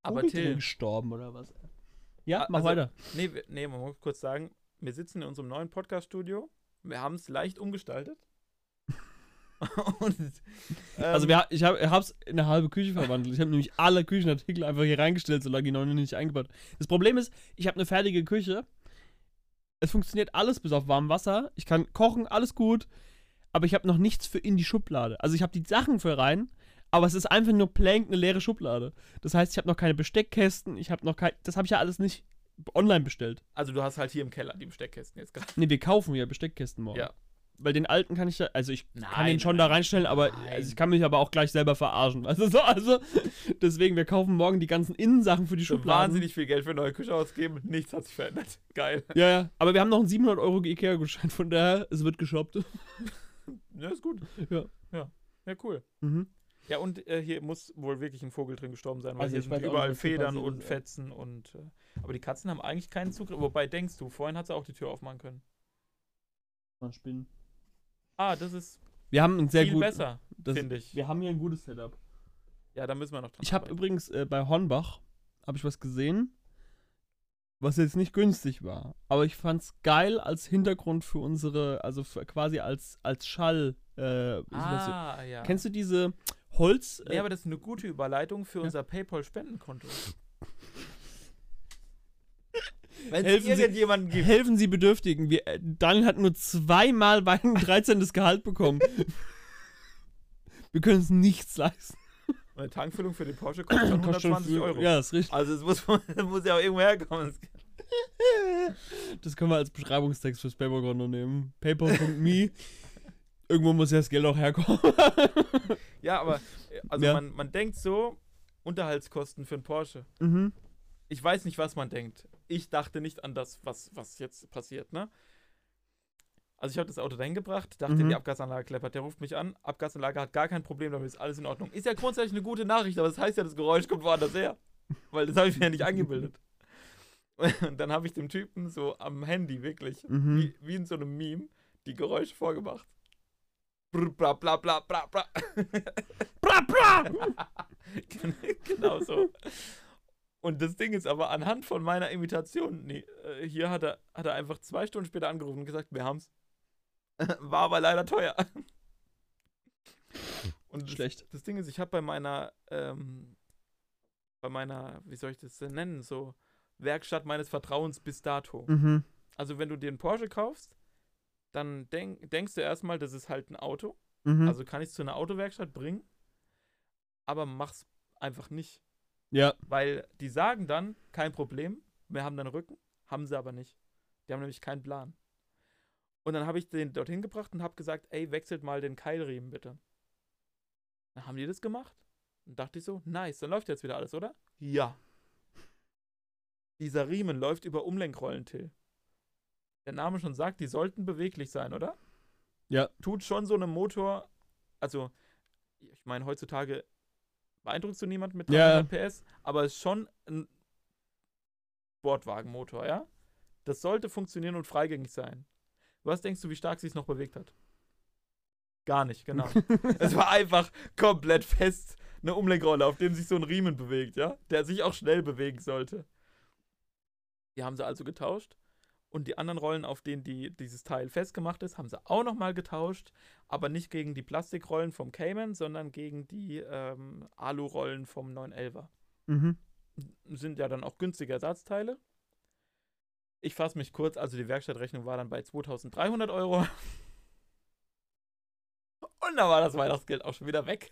Aber Till, gestorben oder was? Ja, mach also- weiter. nee, wir- nee, man muss kurz sagen, wir sitzen in unserem neuen Podcast-Studio. Wir haben es leicht umgestaltet. Und, ähm, Also wir, ich habe es in eine halbe Küche verwandelt. Ich habe nämlich alle Küchenartikel einfach hier reingestellt, solange die noch nicht eingebaut. Das Problem ist, ich habe eine fertige Küche. Es funktioniert alles bis auf warmem Wasser. Ich kann kochen, alles gut. Aber ich habe noch nichts für in die Schublade. Also ich habe die Sachen für rein, aber es ist einfach nur blank eine leere Schublade. Das heißt, ich habe noch keine Besteckkästen. Ich habe noch kein, das habe ich ja alles nicht online bestellt. also du hast halt hier im Keller die Besteckkästen jetzt gerade. Ne, wir kaufen ja Besteckkästen morgen. Ja. weil den alten kann ich ja, also ich kann Nein, den schon nein, da reinstellen, aber also ich kann mich aber auch gleich selber verarschen. Also so, also deswegen, wir kaufen morgen die ganzen Innensachen für die Schubladen. wahnsinnig viel Geld für eine neue Küche ausgeben. Nichts hat sich verändert. Geil. Ja, ja, aber wir haben noch einen 700 Euro Ikea-Gutschein, von daher, es wird geshoppt. Ja, ist gut. Ja. Ja, ja cool. Mhm. Ja, und äh, hier muss wohl wirklich ein Vogel drin gestorben sein, weil Also hier sind überall Federn und. Fetzen und. Äh, aber die Katzen haben eigentlich keinen Zugriff. Wobei denkst du, vorhin hat sie auch die Tür aufmachen können. Mal spinnen. Ah, das ist Wir haben ein sehr viel gut. besser, finde ich. Wir haben hier ein gutes Setup. Ja, da müssen wir noch dran. Ich habe übrigens äh, bei Hornbach habe ich was gesehen, was jetzt nicht günstig war, aber ich fand's geil als Hintergrund für unsere, also für, quasi als als Schall. Äh. Ah, ja. Kennst du diese Holz? Nee, Äh, aber das ist eine gute Überleitung für Ja. unser PayPal-Spendenkonto. Wenn es Helfen Sie- irgendjemanden gibt. helfen Sie Bedürftigen. Wir, äh, Daniel hat nur zweimal bei einem 13. Gehalt bekommen. Wir können uns nichts leisten. Eine Tankfüllung für den Porsche kostet schon Kostet schon 120 viel- Euro. Ja, ist richtig. Also es muss, es muss ja auch irgendwo herkommen. Das können wir als Beschreibungstext fürs PayPal-Konto nehmen. PayPal.me. Irgendwo muss ja das Geld auch herkommen. Ja, aber äh, also Ja. Man, man denkt so, Unterhaltskosten für einen Porsche. mhm. Ich weiß nicht, was man denkt. Ich dachte nicht an das, was, was jetzt passiert, ne? Also ich habe das Auto dahin gebracht, dachte, Mhm. die Abgasanlage kleppert. Der ruft mich an, Abgasanlage hat gar kein Problem, damit ist alles in Ordnung. Ist ja grundsätzlich eine gute Nachricht, aber das heißt ja, das Geräusch kommt woanders her. Weil das habe ich mir ja nicht angebildet. Und dann habe ich dem Typen so am Handy wirklich, Mhm. wie, wie in so einem Meme, die Geräusche vorgemacht. Brr, Bla bla bla bla. Bra, bra! genau so. Und das Ding ist aber anhand von meiner Imitation, nee, äh, hier hat er, hat er einfach zwei Stunden später angerufen und gesagt, wir haben's. War aber leider teuer. Und das, Schlecht. das Ding ist, ich habe bei meiner, ähm, bei meiner, wie soll ich das denn nennen, so Werkstatt meines Vertrauens bis dato. Mhm. Also wenn du dir einen Porsche kaufst, dann denk, denkst du erstmal, das ist halt ein Auto. Mhm. Also kann ich es zu einer Autowerkstatt bringen, aber mach's einfach nicht. ja. Weil die sagen dann, kein Problem, wir haben deinen Rücken, haben sie aber nicht. Die haben nämlich keinen Plan. Und dann habe ich den dorthin gebracht und habe gesagt, ey, wechselt mal den Keilriemen bitte. Dann haben die das gemacht. Und dachte ich so, nice, dann läuft jetzt wieder alles, oder? Ja. Dieser Riemen läuft über Umlenkrollen, Till. Der Name schon sagt, die sollten beweglich sein, oder? Ja. Tut schon so einem Motor, also, ich meine, heutzutage beeindruckst du niemanden mit Ja. 300 PS, aber es ist schon ein Sportwagenmotor, ja? Das sollte funktionieren und freigängig sein. Was denkst du, wie stark sie es noch bewegt hat? Gar nicht, genau. es war einfach komplett fest eine Umlenkrolle, auf dem sich so ein Riemen bewegt, ja? Der sich auch schnell bewegen sollte. Die haben sie also getauscht. Und die anderen Rollen, auf denen die, dieses Teil festgemacht ist, haben sie auch nochmal getauscht. Aber nicht gegen die Plastikrollen vom Cayman, sondern gegen die ähm, Alu-Rollen vom 911er. Mhm. Sind ja dann auch günstige Ersatzteile. Ich fasse mich kurz, also die Werkstattrechnung war dann bei 2300 Euro. Und da war das Weihnachtsgeld auch schon wieder weg.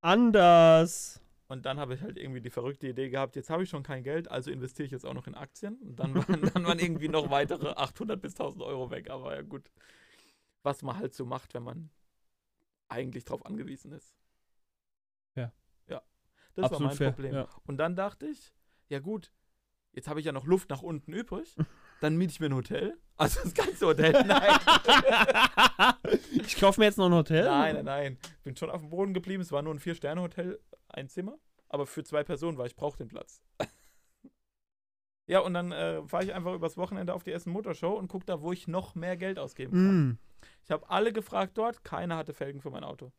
Anders. Und dann habe ich halt irgendwie die verrückte Idee gehabt, jetzt habe ich schon kein Geld, also investiere ich jetzt auch noch in Aktien. Und dann waren, dann waren irgendwie noch weitere 800 bis 1000 Euro weg. Aber ja gut, was man halt so macht, wenn man eigentlich drauf angewiesen ist. Ja. Ja, das Absolut war mein fair. Problem. Ja. Und dann dachte ich, ja gut, jetzt habe ich ja noch Luft nach unten übrig. Dann miete ich mir ein Hotel. Also das ganze Hotel. Nein. ich kaufe mir jetzt noch ein Hotel. Nein, nein, nein. Bin schon auf dem Boden geblieben. Es war nur ein Vier-Sterne-Hotel, ein Zimmer. Aber für zwei Personen, weil ich brauche den Platz. ja, und dann äh, fahre ich einfach übers Wochenende auf die Essen Motorshow und gucke da, wo ich noch mehr Geld ausgeben kann. Mm. Ich habe alle gefragt dort, keiner hatte Felgen für mein Auto.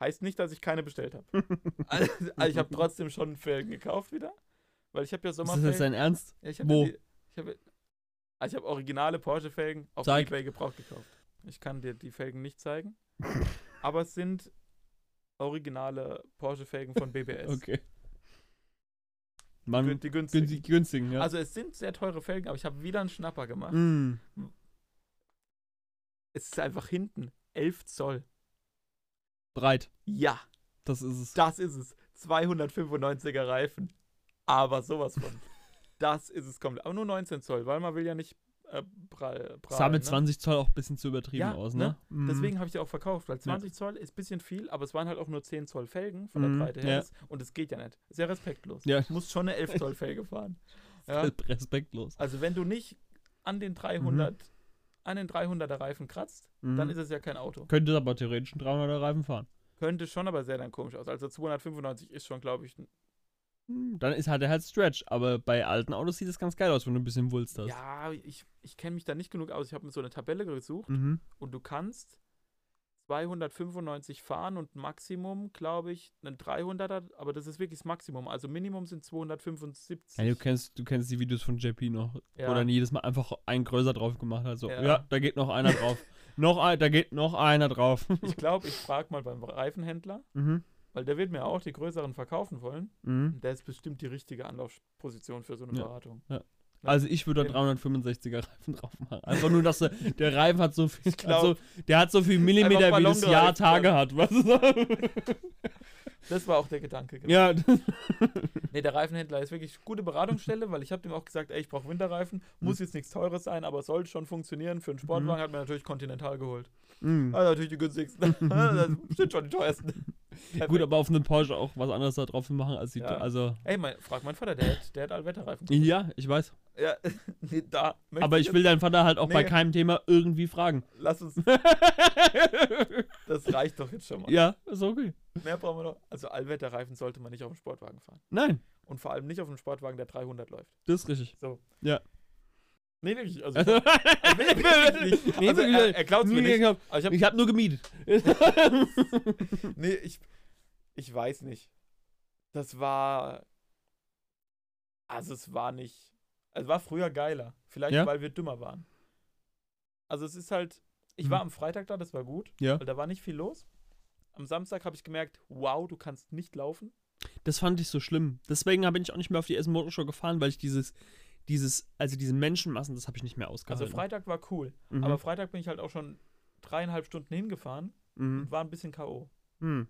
Heißt nicht, dass ich keine bestellt habe. also, also ich habe trotzdem schon Felgen gekauft wieder. Weil ich habe ja Ist das jetzt dein Ernst? Ja, ich hab Wo? Ja die, ich habe also ich hab originale Porsche-Felgen auf Zeig. Ebay gebraucht gekauft. Ich kann dir die Felgen nicht zeigen. aber es sind originale Porsche-Felgen von BBS. Okay. Die, gün- die günstigen. günstig, günstigen, ja. Also es sind sehr teure Felgen, aber ich habe wieder einen Schnapper gemacht. Mm. Es ist einfach hinten 11 Zoll. Breit. Ja, Das ist es. das ist es. 295er Reifen. Aber sowas von. Das ist es komplett. Aber nur 19 Zoll, weil man will ja nicht äh, prall, prall, sah mit ne? 20 Zoll auch ein bisschen zu übertrieben Ja, aus, ne? ne? Mhm. Deswegen habe ich die auch verkauft, weil 20 Zoll ist ein bisschen viel, aber es waren halt auch nur 10 Zoll Felgen von Mhm, der Breite her. ja. Und es geht ja nicht. Ja respektlos. Ja. Du musst schon eine 11 Zoll Felge fahren. Ja? Respektlos. Also wenn du nicht an den 300, an den 300er Reifen kratzt, Mhm. dann ist es ja kein Auto. Könnte aber theoretisch einen 300er Reifen fahren. Könnte schon, aber sehr dann komisch aus. Also 295 ist schon, glaube ich, ein- Dann ist halt der halt Stretch, aber bei alten Autos sieht das ganz geil aus, wenn du ein bisschen Wulst hast. ja, ich, ich kenne mich da nicht genug aus. Ich habe mir so eine Tabelle gesucht Mhm. und du kannst 295 fahren und Maximum, glaube ich, einen 300er, aber das ist wirklich das Maximum. Also Minimum sind 275. Ja, du kennst, du kennst die Videos von JP noch, Ja. wo dann jedes Mal einfach ein größer drauf gemacht hat. So, Ja. ja, da geht noch einer drauf. noch ein, da geht noch einer drauf. Ich glaube, ich frage mal beim Reifenhändler, mhm. Weil der wird mir auch die größeren verkaufen wollen. Mhm. Der ist bestimmt die richtige Anlaufposition für so eine Ja. Beratung. Also ich würde da Eben. 365er Reifen drauf machen. Einfach nur, dass der, der Reifen hat so viel, glaub- also, der hat so viel Millimeter, wie das Jahr Tage ja. hat. Was ist das? Das war auch der Gedanke. genau. ja, Nee, der Reifenhändler ist wirklich gute Beratungsstelle, weil ich habe dem auch gesagt, ey, ich brauche Winterreifen. Muss Mhm. jetzt nichts Teures sein, aber soll schon funktionieren. Für einen Sportwagen hat man natürlich Continental geholt. Mhm. Also natürlich die günstigsten. das sind schon die teuersten. Gut, aber auf einem Porsche auch was anderes da drauf zu machen als die, Ja. also Ey, mein, frag meinen Vater, der hat, der hat Allwetterreifen. ja, ich weiß. Ja, nee, da. Aber ich will deinen Vater halt auch bei Nee. keinem Thema irgendwie fragen. Lass uns. Das reicht doch jetzt schon mal. ja, ist okay. Mehr brauchen wir noch. Also Allwetterreifen sollte man nicht auf dem Sportwagen fahren. Nein, Und vor allem nicht auf einem Sportwagen, der 300 läuft. das ist richtig. Nee, wirklich. Also, Also. Nee, also er, er glaubt mir nicht. ich habe Aber ich hab, hab nur gemietet. nee, ich, ich weiß nicht. Das war. Also, es war nicht. Es war früher geiler. Vielleicht, Ja? weil wir dümmer waren. Also, es ist halt. Ich Mhm. war am Freitag da, das war gut. Ja. Weil da war nicht viel los. Am Samstag habe ich gemerkt, wow, du kannst nicht laufen. Das fand ich so schlimm. Deswegen bin ich auch nicht mehr auf die Essen Motorshow gefahren, weil ich dieses, dieses, also diese Menschenmassen, das habe ich nicht mehr Also, ausgehalten. Freitag war cool. Mhm. Aber Freitag bin ich halt auch schon dreieinhalb Stunden hingefahren mhm. und war ein bisschen K.O. Mhm.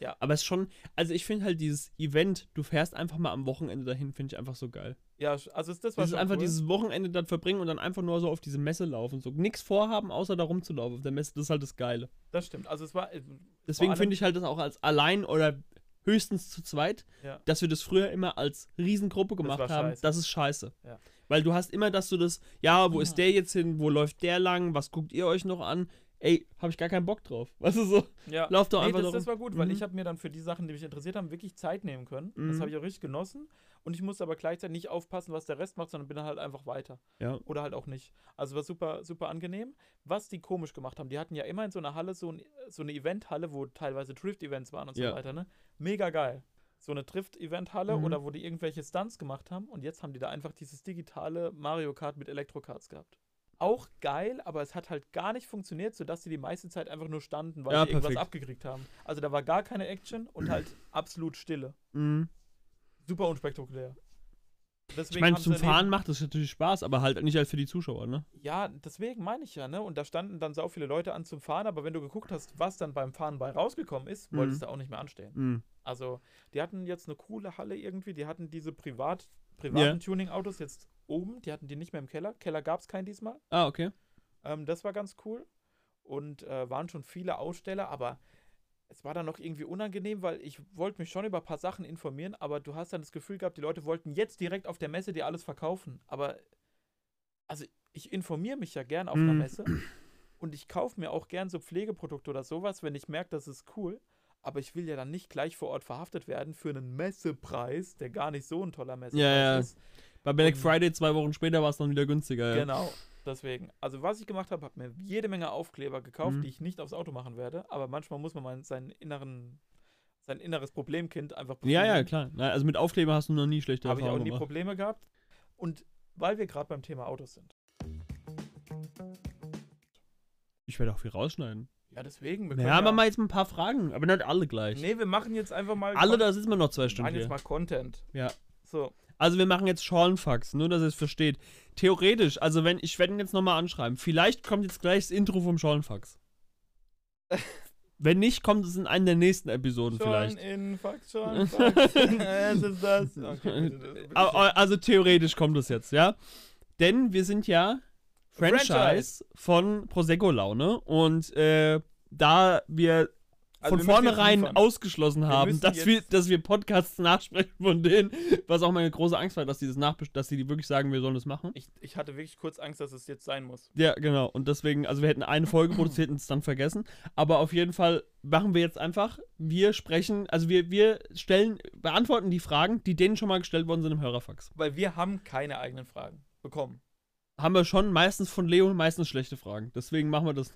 Ja. Aber es ist schon, also ich finde halt dieses Event, du fährst einfach mal am Wochenende dahin, finde ich einfach so geil. Ja, also das war Dieses einfach cool. dieses Wochenende dann verbringen und dann einfach nur so auf diese Messe laufen. So nichts vorhaben, außer da rumzulaufen auf der Messe. Das ist halt das Geile. Das stimmt. Also es war. äh, Deswegen finde ich halt das auch als allein oder höchstens zu zweit, Ja. dass wir das früher immer als Riesengruppe Das gemacht war haben. scheiße. Das ist scheiße. Ja. Weil du hast immer, dass du das, ja, wo Ja. ist der jetzt hin, wo läuft der lang, was guckt ihr euch noch an? Ey, habe ich gar keinen Bock drauf. Weißt du so? Ja. Lauf doch nee, einfach das, darum. das war gut, weil Mhm. ich habe mir dann für die Sachen, die mich interessiert haben, wirklich Zeit nehmen können. Das Mhm. habe ich auch richtig genossen. Und ich musste aber gleichzeitig nicht aufpassen, was der Rest macht, sondern bin dann halt einfach weiter. Ja. Oder halt auch nicht. Also war super, super angenehm. Was die komisch gemacht haben, die hatten ja immer in so einer Halle so, ein, so eine Eventhalle, wo teilweise Drift-Events waren und Ja. so weiter, ne? Mega geil. So eine Drift-Event-Halle Mhm. oder wo die irgendwelche Stunts gemacht haben und jetzt haben die da einfach dieses digitale Mario Kart mit Elektrokarts gehabt. Auch geil, aber es hat halt gar nicht funktioniert, sodass sie die meiste Zeit einfach nur standen, weil Ja, sie irgendwas perfekt. abgekriegt haben. Also da war gar keine Action und halt absolut Stille. Mhm. Super unspektakulär. Deswegen Ich meine, zum Fahren macht das natürlich Spaß, aber halt nicht halt für die Zuschauer, ne? Ja, deswegen meine ich ja, ne? Und da standen dann sau viele Leute an zum Fahren, aber wenn du geguckt hast, was dann beim Fahren bei rausgekommen ist, Mhm. wolltest du auch nicht mehr anstehen. Mhm. Also, die hatten jetzt eine coole Halle irgendwie, die hatten diese privat, privaten Ja. Tuning-Autos jetzt oben, die hatten die nicht mehr im Keller. Keller gab es keinen diesmal. Ah, okay. Ähm, das war ganz cool. Und äh, waren schon viele Aussteller, aber es war dann noch irgendwie unangenehm, weil ich wollte mich schon über ein paar Sachen informieren, aber du hast dann das Gefühl gehabt, die Leute wollten jetzt direkt auf der Messe dir alles verkaufen. Aber also ich informiere mich ja gern auf einer Mhm. Messe und ich kaufe mir auch gern so Pflegeprodukte oder sowas, wenn ich merke, das ist cool. Aber ich will ja dann nicht gleich vor Ort verhaftet werden für einen Messepreis, der gar nicht so ein toller Messepreis ja. ist. Bei Black Und- Friday zwei Wochen später war es dann wieder günstiger. Ja. Genau, deswegen. Also was ich gemacht habe, habe mir jede Menge Aufkleber gekauft, Mhm. die ich nicht aufs Auto machen werde. Aber manchmal muss man mal seinen inneren, sein inneres Problemkind einfach Ja, ja, befriedigen. klar. Also mit Aufkleber hast du noch nie schlechte Habe ich auch Erfahrungen nie gemacht. Probleme gehabt. Und weil wir gerade beim Thema Autos sind. Ich werde auch viel rausschneiden. Ja, deswegen. Wir Ja, können machen wir jetzt mal ein paar Fragen, aber nicht alle gleich. Nee, wir machen jetzt einfach mal. alle, Con- da sitzen wir noch zwei machen Stunden jetzt hier. mal Content. Ja. So. Also wir machen jetzt Schalenfax, nur dass ihr es versteht. Theoretisch, also wenn, ich werde ihn jetzt nochmal anschreiben. Vielleicht kommt jetzt gleich das Intro vom Schalenfax. wenn nicht, kommt es in einer der nächsten Episoden Schon vielleicht. in Fax, schon Fax. es ist das. Okay, bitte, bitte. Also theoretisch kommt es jetzt, ja? Denn wir sind ja Franchise, von Prosecco Laune. Und äh, da wir Also von wir vornherein ausgeschlossen haben, müssen dass wir, dass wir Podcasts nachsprechen von denen, was auch meine große Angst war, dass die das nachbest dass die wirklich sagen, wir sollen das machen. Ich, ich hatte wirklich kurz Angst, dass es jetzt sein muss. Ja, genau. Und deswegen, also wir hätten eine Folge produziert und es dann vergessen. Aber auf jeden Fall machen wir jetzt einfach, wir sprechen, also wir, wir stellen, beantworten die Fragen, die denen schon mal gestellt worden sind im Hörerfax. Weil wir haben keine eigenen Fragen bekommen. Haben wir schon meistens von Leo meistens schlechte Fragen. Deswegen machen wir das.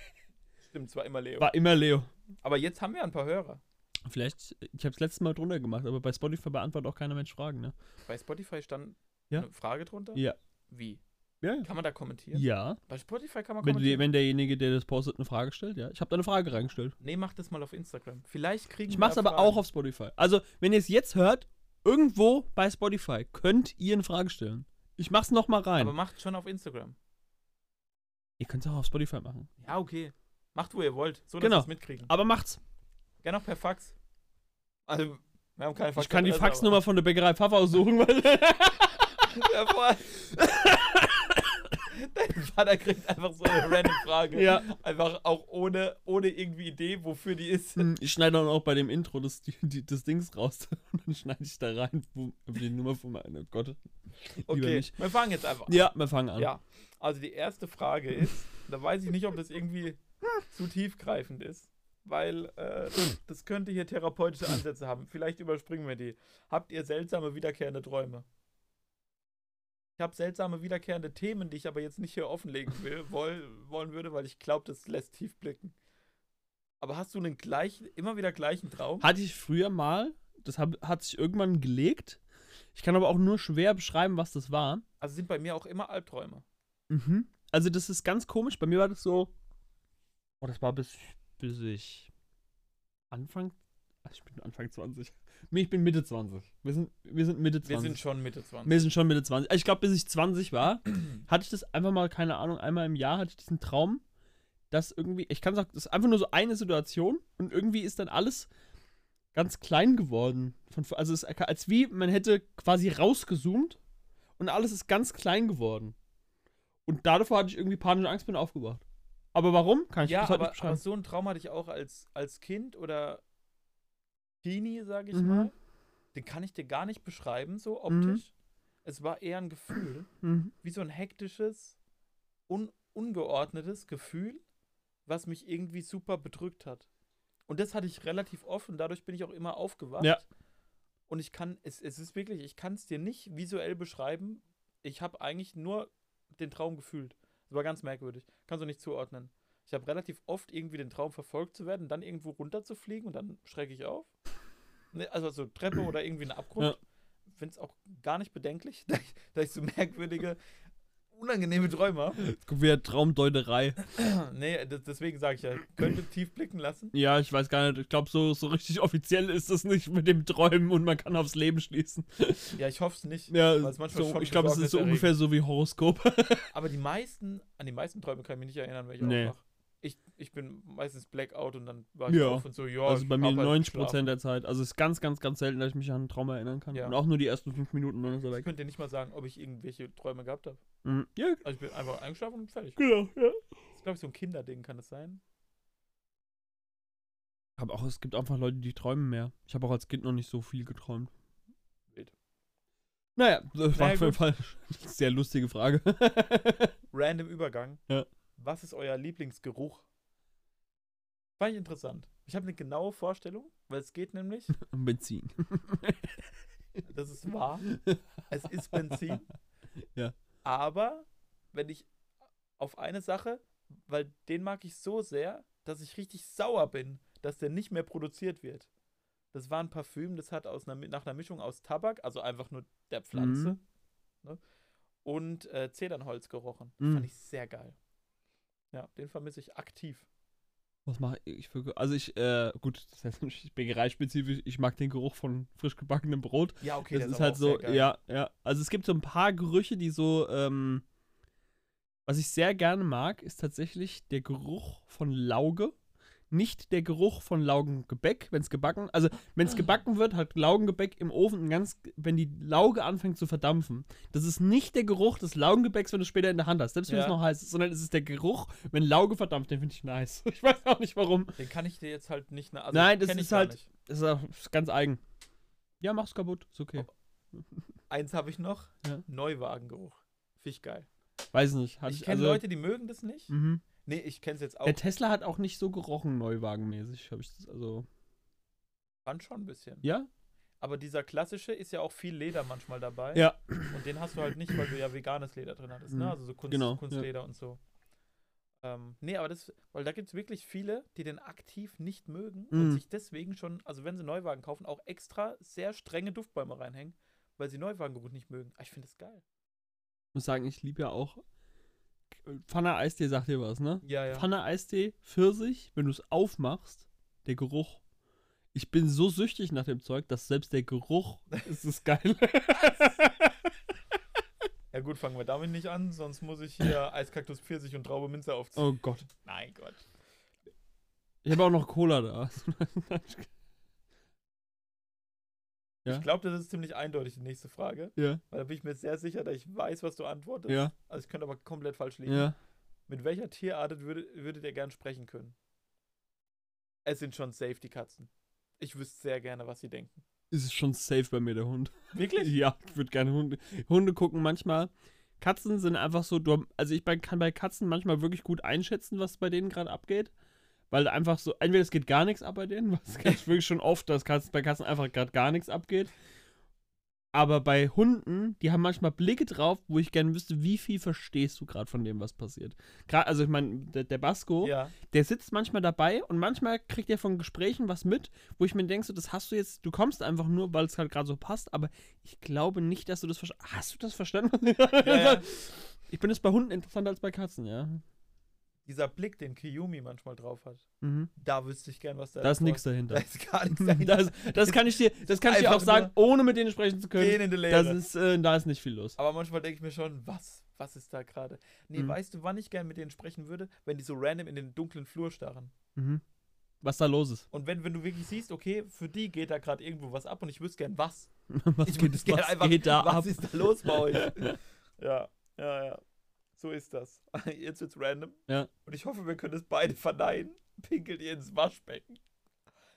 Stimmt, zwar immer Leo. War immer Leo. Aber jetzt haben wir ein paar Hörer. Vielleicht, ich habe es letztes Mal drunter gemacht, aber bei Spotify beantwortet auch keiner Mensch Fragen, ne? Bei Spotify stand Ja. eine Frage drunter. Ja. Wie? Ja. Kann man da kommentieren? Ja. Bei Spotify kann man Wenn, kommentieren. wenn derjenige, der das postet, eine Frage stellt, ja. Ich habe da eine Frage reingestellt. nee, mach das mal auf Instagram. Vielleicht kriegen Ich wir mach's da aber Fragen. auch auf Spotify. Also, wenn ihr es jetzt hört, irgendwo bei Spotify könnt ihr eine Frage stellen. Ich mach's noch mal rein. Aber macht schon auf Instagram. ihr könnt es auch auf Spotify machen. Ja, okay. Macht, wo ihr wollt. So, dass Genau. wir es mitkriegen. Aber macht's. Gerne auch per Fax. Also, wir haben keine Ich kann die Faxnummer von der Bäckerei Pfaffer aussuchen, weil. Ja, voll. Dein Vater kriegt einfach so eine random Frage. ja. Einfach auch ohne, ohne irgendwie Idee, wofür die ist. Ich schneide dann auch bei dem Intro das, die, das Dings raus. Und dann schneide ich da rein, die Nummer von meinem Gott. Lieber Okay, wir fangen jetzt einfach an. Ja, wir fangen an. Ja, also die erste Frage ist, da weiß ich nicht, ob das irgendwie zu tiefgreifend ist, weil äh, das könnte hier therapeutische Ansätze haben. Vielleicht überspringen wir die. Habt ihr seltsame wiederkehrende Träume? Ich habe seltsame wiederkehrende Themen, die ich aber jetzt nicht hier offenlegen will, woll, wollen würde, weil ich glaube, das lässt tief blicken. Aber hast du einen gleichen, immer wieder gleichen Traum? Hatte ich früher mal, das hab, hat sich irgendwann gelegt. Ich kann aber auch nur schwer beschreiben, was das war. Also sind bei mir auch immer Albträume. Mhm. Also das ist ganz komisch. Bei mir war das so. Oh, das war bis, bis ich Anfang. ach, Ich bin Anfang 20. Ich bin Mitte 20. Wir sind, wir sind Mitte 20. Wir sind schon Mitte 20. Wir sind schon Mitte 20. Also Ich glaube, bis ich 20 war, hatte ich das einfach mal, keine Ahnung, einmal im Jahr hatte ich diesen Traum, dass irgendwie, ich kann sagen, das ist einfach nur so eine Situation und irgendwie ist dann alles ganz klein geworden. Von, also es ist als wie man hätte quasi rausgezoomt und alles ist ganz klein geworden. Und davor hatte ich irgendwie panische Angst, bin aufgewacht. Aber warum? Kann ich ja, bis heute aber, nicht aber beschreiben. so einen Traum hatte ich auch als, als Kind oder Teenie, sage ich Mhm. mal. Den kann ich dir gar nicht beschreiben, so optisch. Es war eher ein Gefühl, Mhm. wie so ein hektisches, un ungeordnetes Gefühl, was mich irgendwie super bedrückt hat. Und das hatte ich relativ oft und dadurch bin ich auch immer aufgewacht. Ja. Und ich kann, es, es ist wirklich, ich kann es dir nicht visuell beschreiben. Ich habe eigentlich nur den Traum gefühlt. Das war ganz merkwürdig. Kannst du nicht zuordnen. Ich habe relativ oft irgendwie den Traum verfolgt zu werden, dann irgendwo runterzufliegen und dann schrecke ich auf. Ne, also so Treppe oder irgendwie ein Abgrund. Ja. Finde es auch gar nicht bedenklich, da ich, da ich so merkwürdige, unangenehme Träume habe. Kommt wieder Traumdeuterei. nee, deswegen sage ich ja, könnte tief blicken lassen. Ja, ich weiß gar nicht. Ich glaube, so, so richtig offiziell ist das nicht mit dem Träumen und man kann aufs Leben schließen. Ja, ich hoffe es nicht. Ja, so, ich glaube, es ist so ungefähr so wie Horoskop. Aber die meisten, an die meisten Träume kann ich mich nicht erinnern, ich Nee. aufwache. Ich, ich bin meistens Blackout und dann war ich Ja. auf und so, ja. also ich bei mir hab halt 90% geschlafen. der Zeit. Also es ist ganz, ganz, ganz selten, dass ich mich an einen Traum erinnern kann. Ja. Und auch nur die ersten fünf Minuten, dann ist er Ich weg. könnte dir nicht mal sagen, ob ich irgendwelche Träume gehabt habe. Mhm. Ja, Also ich bin einfach eingeschlafen und fertig. genau, ja. Das ist, glaube ich, so ein Kinderding, kann das sein? Aber auch, es gibt einfach Leute, die träumen mehr. Ich habe auch als Kind noch nicht so viel geträumt. Wild. Naja, das war Naja, auf jeden. Fall eine sehr lustige Frage. Random Übergang. Ja. Was ist euer Lieblingsgeruch? Fand ich interessant. Ich habe eine genaue Vorstellung, weil es geht nämlich, Benzin. das ist wahr, es ist Benzin. Ja. Aber wenn ich auf eine Sache, weil den mag ich so sehr, dass ich richtig sauer bin, dass der nicht mehr produziert wird. Das war ein Parfüm, das hat aus einer, nach einer Mischung aus Tabak, also einfach nur der Pflanze, ne, und äh, Zedernholz gerochen. Mhm. Fand ich sehr geil. Ja, den vermisse ich aktiv. Was mache ich für. Also ich, äh, gut, das heißt natürlich bäckereispezifisch, ich mag den Geruch von frisch gebackenem Brot. Ja, okay, das der ist halt so, ja, ja. Also es gibt so ein paar Gerüche, die so, ähm, was ich sehr gerne mag, ist tatsächlich der Geruch von Lauge. Nicht der Geruch von Laugengebäck, wenn es gebacken, also wenn es gebacken wird, hat Laugengebäck im Ofen ganz, wenn die Lauge anfängt zu verdampfen. Das ist nicht der Geruch des Laugengebäcks, wenn du es später in der Hand hast, selbst wenn Ja. es noch heiß ist, sondern es ist der Geruch, wenn Lauge verdampft. Den finde ich nice. Ich weiß auch nicht warum. Den kann ich dir jetzt halt nicht. Also Nein, das ist halt- Nicht. Das ist, auch- ist ganz eigen. Ja, mach's kaputt, ist okay. Eins habe ich noch: Ja. Neuwagengeruch. Finde ich geil. Weiß nicht. Ich, kenne also, Leute, die mögen das nicht. Mhm. Nee, ich kenne es jetzt auch. Der Tesla hat auch nicht so gerochen, neuwagenmäßig. Habe ich das, also. Fand schon ein bisschen. Ja? Aber dieser klassische ist ja auch viel Leder manchmal dabei. Ja. Und den hast du halt nicht, weil du ja veganes Leder drin hattest, Mhm. ne? Also so Kunst, Genau, Kunstleder und so. Ähm, nee, aber das, weil da gibt es wirklich viele, die den aktiv nicht mögen und Mhm. sich deswegen schon, also wenn sie Neuwagen kaufen, auch extra sehr strenge Duftbäume reinhängen, weil sie Neuwagengeruch nicht mögen. Ah, Ich finde das geil. Ich muss sagen, ich liebe ja auch. Pfanne Eistee sagt dir was, ne? Ja, ja. Pfanne Eistee, Pfirsich, wenn du es aufmachst, der Geruch. Ich bin so süchtig nach dem Zeug, dass selbst der Geruch ist das geil. Ja gut, fangen wir damit nicht an, sonst muss ich hier Eiskaktus, Pfirsich und Traube Minze aufziehen. oh Gott. Mein Gott. Ich habe auch noch Cola da. Ja. Ich glaube, das ist ziemlich eindeutig die nächste Frage, ja, weil da bin ich mir sehr sicher, dass ich weiß, was du antwortest. ja, Also ich könnte aber komplett falsch liegen. ja. Mit welcher Tierart würde, würdet ihr gern sprechen können? Es sind schon safe die Katzen. Ich wüsste sehr gerne, was sie denken. Ist es schon safe bei mir, der Hund. Wirklich? Ja, ich würde gerne Hunde. Hunde gucken manchmal. Katzen sind einfach so, du, also ich kann bei Katzen manchmal wirklich gut einschätzen, was bei denen gerade abgeht. Weil einfach so, entweder es geht gar nichts ab bei denen, was ich wirklich schon oft, dass bei Katzen einfach gerade gar nichts abgeht. Aber bei Hunden, die haben manchmal Blicke drauf, wo ich gerne wüsste, wie viel verstehst du gerade von dem, was passiert. Gerade, also ich meine, der, der Basco, Ja. der sitzt manchmal dabei und manchmal kriegt er von Gesprächen was mit, wo ich mir denke, so, das hast du jetzt, du kommst einfach nur, weil es halt gerade so passt, aber ich glaube nicht, dass du das verstanden Hast du das verstanden? Ja, ja. Ich bin es bei Hunden interessanter als bei Katzen, ja. Dieser Blick, den Kiyumi manchmal drauf hat, Mhm. da wüsste ich gern, was da Da ist nichts Da dahinter. ist gar nichts dahinter. Das, das kann ich dir, das kann ich dir auch Einfach sagen, ohne mit denen sprechen zu können. Gehen in die Das Leere. ist, äh, da ist nicht viel los. Aber manchmal denke ich mir schon, was? Was ist da gerade? Nee, Mhm. weißt du, wann ich gern mit denen sprechen würde? Wenn die so random in den dunklen Flur starren. Mhm. Was da los ist. Und wenn, wenn du wirklich siehst, okay, für die geht da gerade irgendwo was ab und ich wüsste gern was. was ich geht, wüsste gern was einfach, geht da was ab? ist da los bei euch? ja, ja, ja. So ist das. Jetzt wird's random. Ja. Und ich hoffe, wir können es beide verneinen. Pinkelt ihr ins Waschbecken?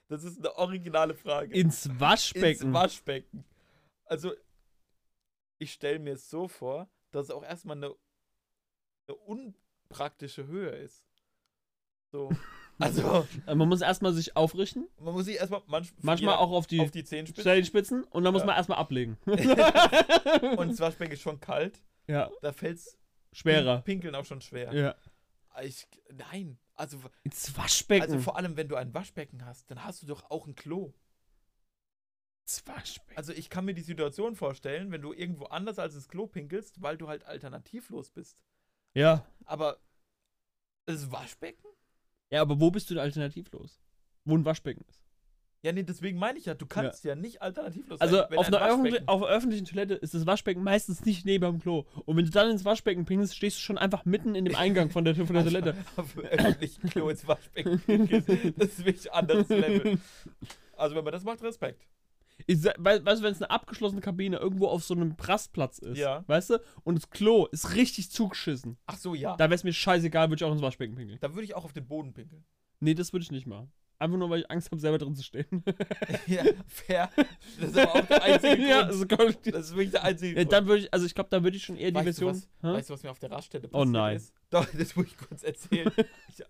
Das ist eine originale Frage. Ins Waschbecken. Ins Waschbecken. Also, ich stelle mir es so vor, dass es auch erstmal eine, eine unpraktische Höhe ist. So. Also, Äh, Man muss erstmal sich aufrichten, man muss sich erstmal manch, manchmal auch auf die auf die Zehenspitzen. Zehenspitzen und dann muss Ja. man erstmal ablegen. Und das Waschbecken ist schon kalt. ja, Da fällt es schwerer. Pinkeln auch schon schwer. Ja. Ich, nein. Also, Ins Waschbecken. also vor allem, wenn du ein Waschbecken hast, dann hast du doch auch ein Klo. ins Waschbecken. Also ich kann mir die Situation vorstellen, wenn du irgendwo anders als ins Klo pinkelst, weil du halt alternativlos bist. Ja. Aber das Waschbecken? Ja, aber wo bist du alternativlos? Wo ein Waschbecken ist. Ja, nee, deswegen meine ich ja, du kannst ja, nicht alternativlos Also sein. auf ein einer, Waschbecken- auf einer öffentlichen Toilette ist das Waschbecken meistens nicht neben dem Klo. Und wenn du dann ins Waschbecken pinkelst, stehst du schon einfach mitten in dem Eingang von der, von der Toilette. auf dem öffentlichen Klo ins Waschbecken. Das ist wirklich ein anderes Level. Also wenn man das macht, Respekt. Ich, weißt du, wenn es eine abgeschlossene Kabine irgendwo auf so einem Rastplatz ist, Ja. weißt du, und das Klo ist richtig zugeschissen, Ach so, ja. da wäre es mir scheißegal, würde ich auch ins Waschbecken pinkeln. Da würde ich auch auf den Boden pinkeln. Nee, das würde ich nicht machen. Einfach nur, weil ich Angst habe, selber drin zu stehen. ja, fair. Das ist aber auch der einzige Grund. ja, also, das ist wirklich der einzige ja, Grund. dann würde ich, also ich glaube, da würde ich schon eher die Weißt du, was, weißt du, was mir auf der Raststätte Oh passiert nein. ist? Doch, das muss ich kurz erzählen. ich,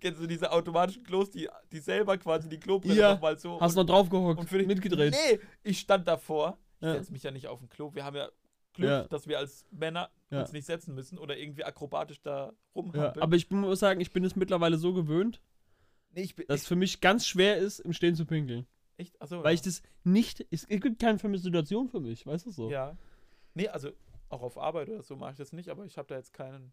kennst du diese automatischen Klos, die, die selber quasi die Klobrille Ja. nochmal so... Hast du noch draufgehockt und für die, mitgedreht? Nee, ich stand davor. Ich Ja. setze mich ja nicht auf ein Klo. Wir haben ja Glück, Ja. dass wir als Männer Ja. uns nicht setzen müssen oder irgendwie akrobatisch da Ja, rumhampeln. aber ich muss sagen, ich bin es mittlerweile so gewöhnt, ich bin... dass es für mich ganz schwer ist, im Stehen zu pinkeln. echt? Achso, Weil ja. ich das nicht. Es gibt keine Situation für mich, weißt du so? Ja. Nee, also auch auf Arbeit oder so mache ich das nicht, aber ich habe da jetzt keinen,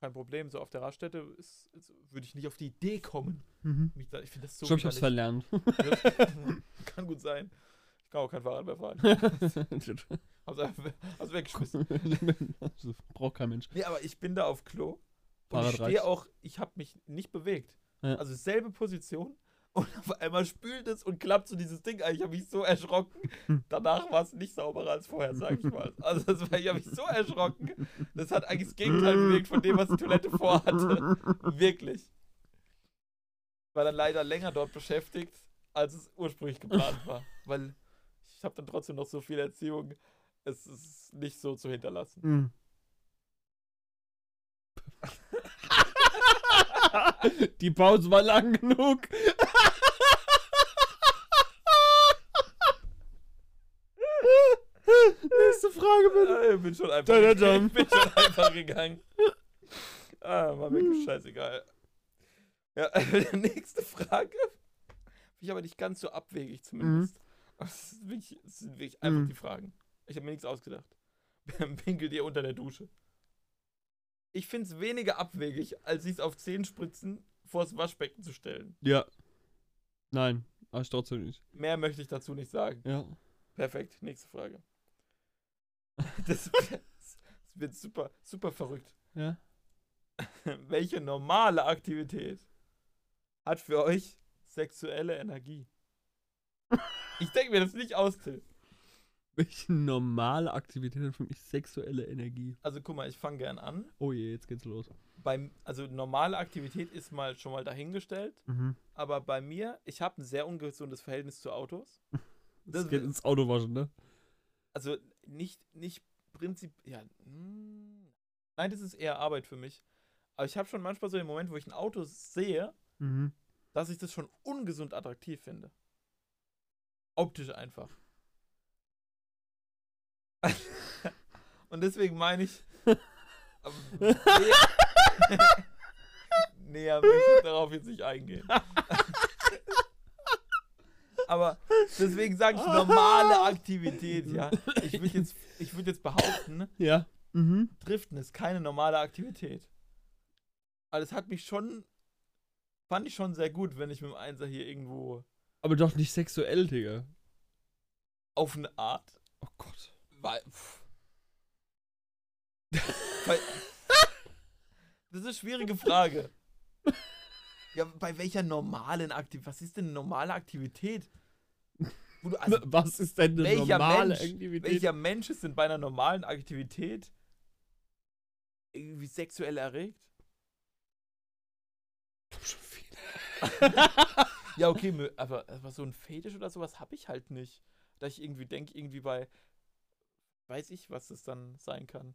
kein Problem. So auf der Raststätte ist, ist, würde ich nicht auf die Idee kommen. Mhm. Mich da, ich finde das so ich glaube, ich hab's widerlich. verlernt. Kann gut sein. Ich kann auch kein Fahrrad mehr fahren. Hab's, einfach- hab's weggeschmissen. Braucht kein Mensch. Nee, aber ich bin da auf Klo. Und Fahrrad ich stehe auch, ich habe mich nicht bewegt. Ja. Also selbe Position. Und auf einmal spült es und klappt so dieses Ding ein. Ich habe mich so erschrocken. Danach war es nicht sauberer als vorher, sag ich mal. Also das war, ich habe mich so erschrocken. Das hat eigentlich das Gegenteil bewegt von dem, was die Toilette vorhatte. Wirklich. War dann leider länger dort beschäftigt, als es ursprünglich geplant war. Weil ich habe dann trotzdem noch so viel Erziehung. Es ist nicht so zu hinterlassen. Mhm. Die Pause war lang genug. Nächste Frage bitte. Ich bin schon einfach, Da, da. Ich bin schon einfach gegangen. Ah, war wirklich scheißegal. Ja, nächste Frage. Finde ich aber nicht ganz so abwegig zumindest. Aber Es, ist wirklich, es sind wirklich einfach Mhm. die Fragen. Ich habe mir nichts ausgedacht. Pinkelt ihr unter der Dusche? Ich finde es weniger abwegig, als sich auf Zehenspritzen vors Waschbecken zu stellen. Ja. Nein, aber ich trotzdem nicht. Mehr möchte ich dazu nicht sagen. Ja. Perfekt, nächste Frage. Das, das wird super, super verrückt. Ja. Welche normale Aktivität hat für euch sexuelle Energie? Ich denke mir das nicht aus, Till. Welche normale Aktivität hat für mich sexuelle Energie? Also guck mal, ich fange gern an. Oh je, jetzt geht's los. Beim, also normale Aktivität ist mal schon mal dahingestellt. Mhm. Aber bei mir, ich habe ein sehr ungesundes Verhältnis zu Autos. Das Das- geht ins Auto waschen, ne? Also nicht, nicht Prinzip, ja. mm, Nein, das ist eher Arbeit für mich. Aber ich habe schon manchmal so den Moment, wo ich ein Auto sehe, Mhm. dass ich das schon ungesund attraktiv finde. Optisch einfach. Und deswegen meine ich. näher, näher möchte ich darauf jetzt nicht eingehen. Aber deswegen sage ich normale Aktivität, ja. Ich würde jetzt, ich würd jetzt behaupten, Ja. Mhm. Driften ist keine normale Aktivität. Aber das hat mich schon. Fand ich schon sehr gut, wenn ich mit dem Einser hier irgendwo Aber doch nicht sexuell, Digga. auf eine Art. Oh Gott. Das ist eine schwierige Frage. Ja, bei welcher normalen Aktivität? Was ist denn eine normale Aktivität? Du, also, Was ist denn eine welcher normale Mensch, Aktivität? welcher Mensch ist denn bei einer normalen Aktivität irgendwie sexuell erregt? Schon viel. Ja, okay, aber, aber so ein Fetisch oder sowas habe ich halt nicht. Da ich irgendwie denke, irgendwie bei. Weiß ich, was das dann sein kann.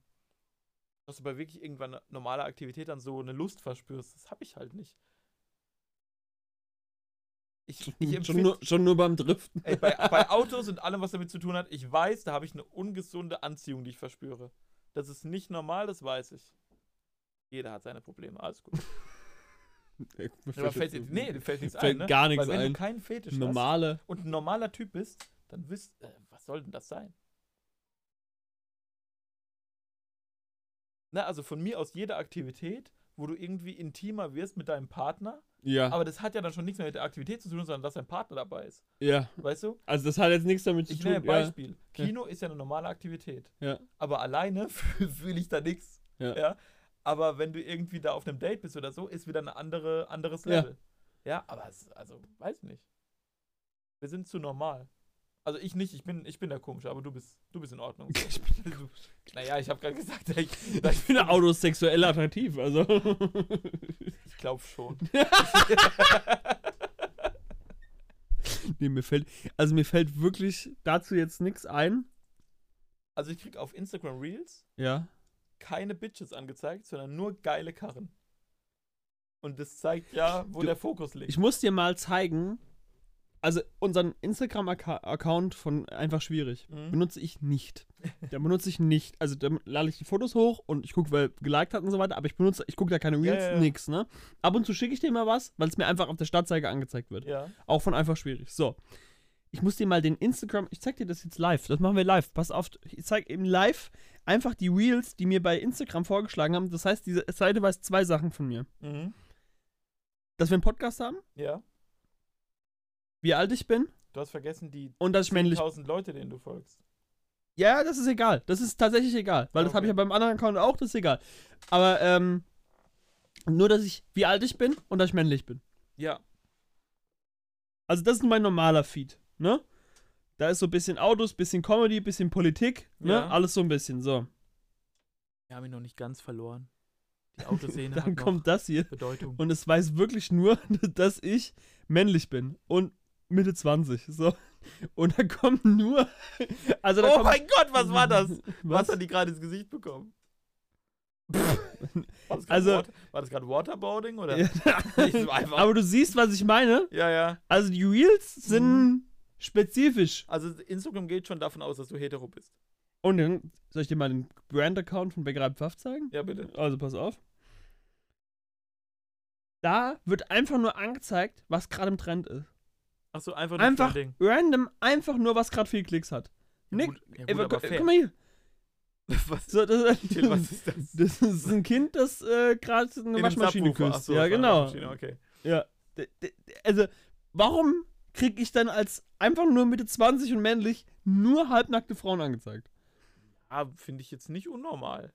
Dass du bei wirklich irgendwann eine normale Aktivität dann so eine Lust verspürst. Das habe ich halt nicht. Ich, ich schon, nur, schon nur beim Driften. ey, bei, bei Autos und allem, was damit zu tun hat, ich weiß, da habe ich eine ungesunde Anziehung, die ich verspüre. Das ist nicht normal, das weiß ich. Jeder hat seine Probleme, alles gut. Mir Aber fällt dir, nee, fällt nichts fällt ein, ne? gar nichts Weil wenn ein. du keinen Fetisch hast, Normale. und ein normaler Typ bist, dann wisst, äh, was soll denn das sein? Na, also von mir aus jede Aktivität, wo du irgendwie intimer wirst mit deinem Partner, Ja. aber das hat ja dann schon nichts mehr mit der Aktivität zu tun, sondern dass dein Partner dabei ist. ja. Weißt du? Also das hat jetzt nichts damit zu Ich tun. nenne ein ja. Beispiel. Kino ist ja eine normale Aktivität. Ja. Aber alleine fühle ich da nichts. Ja. Aber wenn du irgendwie da auf einem Date bist oder so, ist wieder ein andere, anderes Ja. Level. Ja, aber es, also, weiß nicht. Wir sind zu normal. Also ich nicht, ich bin, ich bin der komische, aber du bist, du bist in Ordnung. Ich bin, Du, naja, ich habe gerade gesagt, ich, ich finde Autos sexuell attraktiv, also. ich glaube schon. nee, mir fällt. Also mir fällt wirklich dazu jetzt nichts ein. Also ich krieg auf Instagram Reels Ja. keine Bitches angezeigt, sondern nur geile Karren. Und das zeigt ja, wo Du- der Fokus liegt. Ich muss dir mal zeigen. Also unseren Instagram-Account von einfach schwierig. Mhm. Benutze ich nicht. Da benutze ich nicht. Also da lade ich die Fotos hoch und ich gucke, wer geliked hat und so weiter, aber ich benutze, ich gucke da keine Ja, Reels, ja, ja. nix, ne? Ab und zu schicke ich dir mal was, weil es mir einfach auf der Startseite angezeigt wird. ja. Auch von einfach schwierig. So. Ich muss dir mal den Instagram, ich zeig dir das jetzt live. Das machen wir live. Pass auf, ich zeig eben live einfach die Reels, die mir bei Instagram vorgeschlagen haben. Das heißt, diese Seite weiß zwei Sachen von mir. Mhm. Dass wir einen Podcast haben, Ja. Wie alt ich bin Du hast vergessen die und dass ich männlich 1000 Leute, denen du folgst. Ja, das ist egal. Das ist tatsächlich egal. Weil das habe ich ja Okay. beim anderen Account auch, das ist egal. Aber, ähm, nur, dass ich, wie alt ich bin und dass ich männlich bin. Ja. Also das ist mein normaler Feed, ne? Da ist so ein bisschen Autos, bisschen Comedy, bisschen Politik, ne? Ja. Alles so ein bisschen, so. Wir haben ihn noch nicht ganz verloren. Die Autoszene Dann kommt das hier Bedeutung. und es weiß wirklich nur, dass ich männlich bin und Mitte 20, so. Und da kommt nur, also oh kommt, mein Gott, was war das? Was, Was? hat die gerade ins Gesicht bekommen? War das gerade Also- Water, war das gerade Waterboarding oder? Ja. Aber du siehst, was ich meine. ja, ja. Also die Reels sind Mhm. spezifisch. Also Instagram geht schon davon aus, dass du hetero bist. Und dann soll ich dir mal den Brand-Account von Bäckerei Pfaff zeigen? Ja, bitte. Also pass auf. Da wird einfach nur angezeigt, was gerade im Trend ist. Achso, einfach nur Einfach Trending. random, einfach nur, was gerade viel Klicks hat. Ja, Nick, gut, ja, Ey, gut, fair. guck mal hier. Was, So, das, Till, was ist das? das ist ein Kind, das äh, gerade eine Waschmaschine küsst. Achso, ja, genau. Okay. Ja. Also, warum krieg ich dann als einfach nur Mitte 20 und männlich nur halbnackte Frauen angezeigt? Ah, finde ich jetzt nicht unnormal.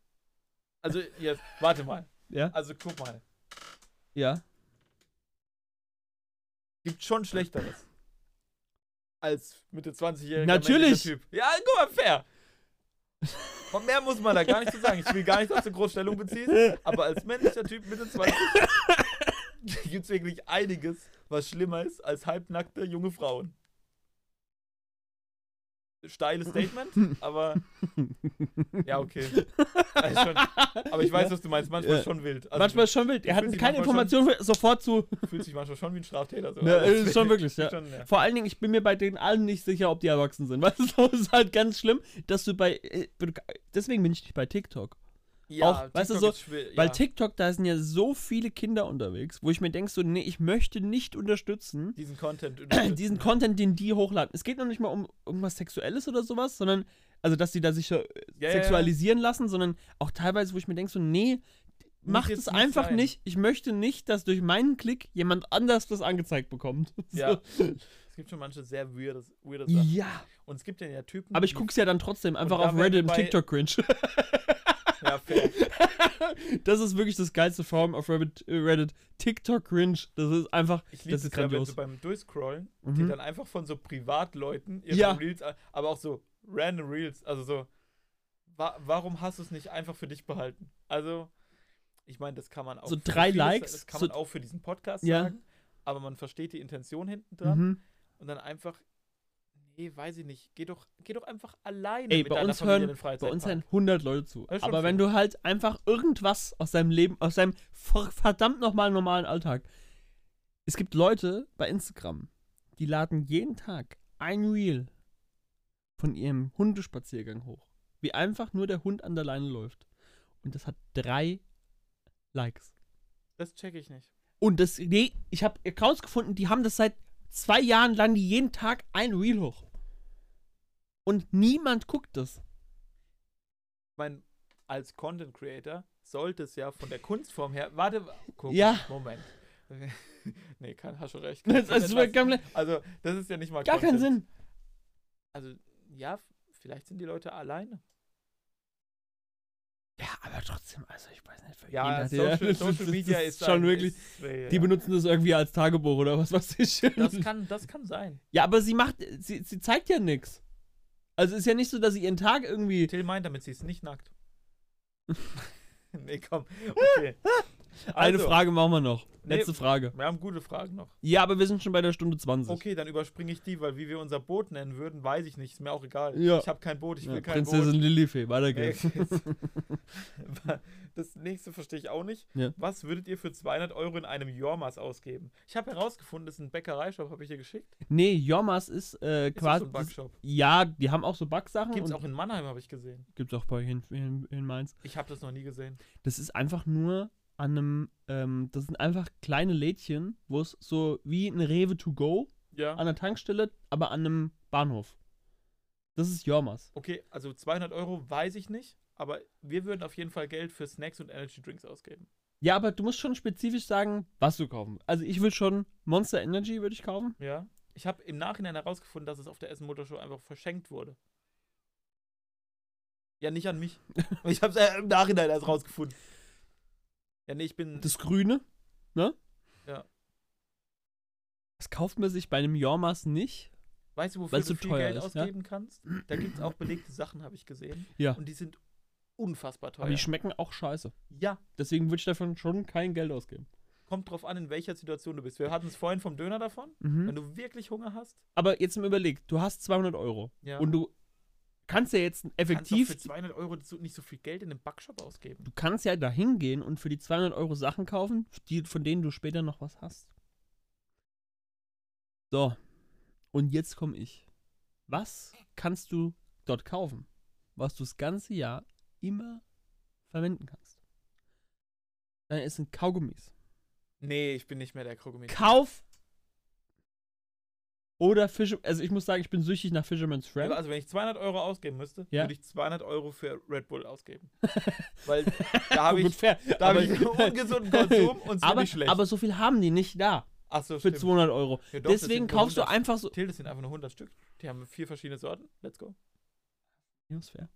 Also, jetzt, warte mal. Ja? Also, guck mal. Ja. Gibt schon Schlechteres. Als Mitte 20-jähriger Natürlich. männlicher Typ. Ja, guck mal, fair. Und mehr muss man da gar nicht zu sagen. Ich will gar nicht, dass du groß Stellung beziehst, aber als männlicher Typ Mitte 20 gibt es wirklich einiges, was schlimmer ist als halbnackte junge Frauen. Steiles Statement, aber ja, okay. Also schon, aber ich weiß, was du meinst. Manchmal Ja. schon wild. Also manchmal ist schon wild. Er hat keine Information für, sofort zu. du fühlst dich manchmal schon wie ein Straftäter. So. Ja, Also, ist schon wirklich, ja. Schon, ja. Vor allen Dingen, ich bin mir bei denen allen nicht sicher, ob die erwachsen sind. Weißt du, das ist halt ganz schlimm, dass du bei. äh, Deswegen bin ich nicht bei TikTok. Ja, Auch, weißt du, TikTok so, schwer, Weil ja. TikTok, da sind ja so viele Kinder unterwegs, wo ich mir denke, so, nee, ich möchte nicht unterstützen diesen Content unterstützen. diesen Content, den die hochladen. Es geht noch nicht mal um irgendwas Sexuelles oder sowas, sondern, also, dass die da sich äh, Ja, ja, sexualisieren lassen, sondern auch teilweise, wo ich mir denke, so, nee, macht es einfach sein. nicht. Ich möchte nicht, dass durch meinen Klick jemand anders das angezeigt bekommt. Ja. So. Es gibt schon manche sehr weirde, weirde Sachen. ja. Und es gibt ja, ja Typen. Aber ich die- guck's ja dann trotzdem einfach auf Reddit im TikTok-Cringe. Ja, fair. das ist wirklich das geilste Form auf Reddit, äh, Reddit. TikTok-Cringe. Das ist einfach, Ich liebe das es ist wenn grandios. so beim Durchscrollen, Mhm. die dann einfach von so Privatleuten ihre Ja. Reels, aber auch so random Reels, also so, wa warum hast du es nicht einfach für dich behalten? Also, ich meine, das kann man auch So drei vieles- Likes, das kann so- man auch für diesen Podcast Ja. sagen, aber man versteht die Intention hinten dran Mhm. und dann einfach, nee, weiß ich nicht, geh doch, geh doch einfach alleine Ey, bei uns Familie hören- Bei uns hören 100 Leute zu. Aber wenn viel. du halt einfach irgendwas aus deinem Leben, aus deinem ver- verdammt nochmal normalen Alltag. Es gibt Leute bei Instagram, die laden jeden Tag ein Reel von ihrem Hundespaziergang hoch. Wie einfach nur der Hund an der Leine läuft. Und das hat drei Likes. Das check ich nicht. Und das, nee, ich habe Accounts gefunden, die haben das seit zwei Jahren lang die jeden Tag ein Reel hoch. Und niemand guckt das. Ich meine, als Content Creator sollte es ja von der Kunstform her. Warte, guck, Ja. Moment. nee, kann, hast schon recht. Das was. also, das ist ja nicht mal gar keinen Content. Sinn. Also, ja, vielleicht sind die Leute alleine. Ja, aber trotzdem, also ich weiß nicht, für Ja, jeden Social, der- Social Media das ist schon ein- wirklich. Ist, äh, Die ja. benutzen das irgendwie als Tagebuch oder was weiß ich. Das kann, das kann sein. ja, aber sie macht, sie, sie zeigt ja nichts. Also ist ja nicht so, dass sie ihren Tag irgendwie. Till meint damit, sie ist nicht nackt. nee, komm. Okay. Eine Also, Frage machen wir noch. Nee. Letzte Frage. Wir haben gute Fragen noch. Ja, aber wir sind schon bei der Stunde 20. Okay, dann überspringe ich die, weil wie wir unser Boot nennen würden, weiß ich nicht. Ist mir auch egal. Ja. Ich habe kein Boot, ich will Ja, kein Prinzessin Lilifee, weiter Nee, geht's. Das nächste verstehe ich auch nicht. Ja. Was würdet ihr für 200 Euro in einem Jormas ausgeben? Ich habe herausgefunden, das ist ein Bäckereishop, habe ich dir geschickt. Nee, Jomas ist äh, Ist das quasi. so ein Backshop? ja, die haben auch so Backsachen. Gibt es auch in Mannheim, habe ich gesehen. Gibt's auch bei in, in, in Mainz. Ich habe das noch nie gesehen. Das ist einfach nur an einem, ähm, das sind einfach kleine Lädchen, wo es so wie eine Rewe to go Ja. an der Tankstelle, aber an einem Bahnhof. Das ist Jormas. Okay, also 200 Euro weiß ich nicht, aber wir würden auf jeden Fall Geld für Snacks und Energy Drinks ausgeben. Ja, aber du musst schon spezifisch sagen, was du kaufen. Also ich würde schon Monster Energy würde ich kaufen. Ja. Ich habe im Nachhinein herausgefunden, dass es auf der Essen Motor Show einfach verschenkt wurde. Ja, nicht an mich. ich habe es äh, im Nachhinein erst rausgefunden. Ja, nee, ich bin. Das Grüne, ne? Ja. Das kauft man sich bei einem Jormas nicht. Weißt du, wofür du viel teuer Geld ist, ja? ausgeben kannst? Da gibt es auch belegte Sachen, habe ich gesehen. Ja. Und die sind unfassbar teuer. Aber die schmecken auch scheiße. ja, Deswegen würde ich davon schon kein Geld ausgeben. kommt drauf an, in welcher Situation du bist. Wir hatten es vorhin vom Döner davon. Mhm. Wenn du wirklich Hunger hast, Aber jetzt mal überleg, du hast 200 Euro. ja. Und du kannst ja jetzt kannst effektiv, doch für 200 Euro nicht so viel Geld in einem Backshop ausgeben. du kannst ja da hingehen und für die 200 Euro Sachen kaufen, die, von denen du später noch was hast. So, und jetzt komme ich. Was kannst du dort kaufen, was du das ganze Jahr immer verwenden kannst? Dann ist ein Kaugummis. Nee, ich bin nicht mehr der Krogummi. Kauf oder Fische, also ich muss sagen, ich bin süchtig nach Fisherman's Friend. Also wenn ich 200 Euro ausgeben müsste, Ja. würde ich 200 Euro für Red Bull ausgeben. Weil da habe ich, fair. da hab aber, ich ungesunden Konsum und es nicht schlecht. aber so viel haben die nicht da Achso, für stimmt. 200 Euro. Ja, doch, Deswegen kaufst du 100 einfach so. Till, das sind einfach nur 100 Stück. Die haben vier verschiedene Sorten. Let's go. Ja, ist fair.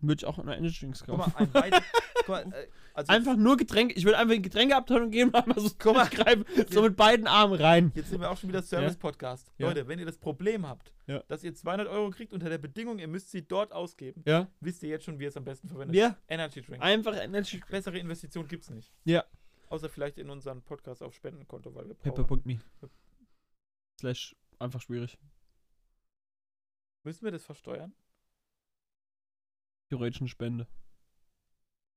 Würde ich auch eine Energy Drinks Guck kaufen. mal, ein weit, guck mal, äh, also Einfach nur Getränke. Ich würde einfach in die Getränkeabteilung gehen und einmal so Guck mal. greifen, so mit beiden Armen rein. Jetzt sind wir auch schon wieder Service-Podcast. Ja. Leute, wenn ihr das Problem habt, Ja. dass ihr 200 Euro kriegt unter der Bedingung, ihr müsst sie dort ausgeben, Ja. wisst ihr jetzt schon, wie ihr es am besten verwendet. Ja. Energy Drink. Einfach Energy Bessere Investition gibt's nicht. Ja. Außer vielleicht in unseren Podcast auf Spendenkonto, weil wir brauchen. Pepper.me. Slash einfach schwierig. Müssen wir das versteuern? Theoretisch eine Spende.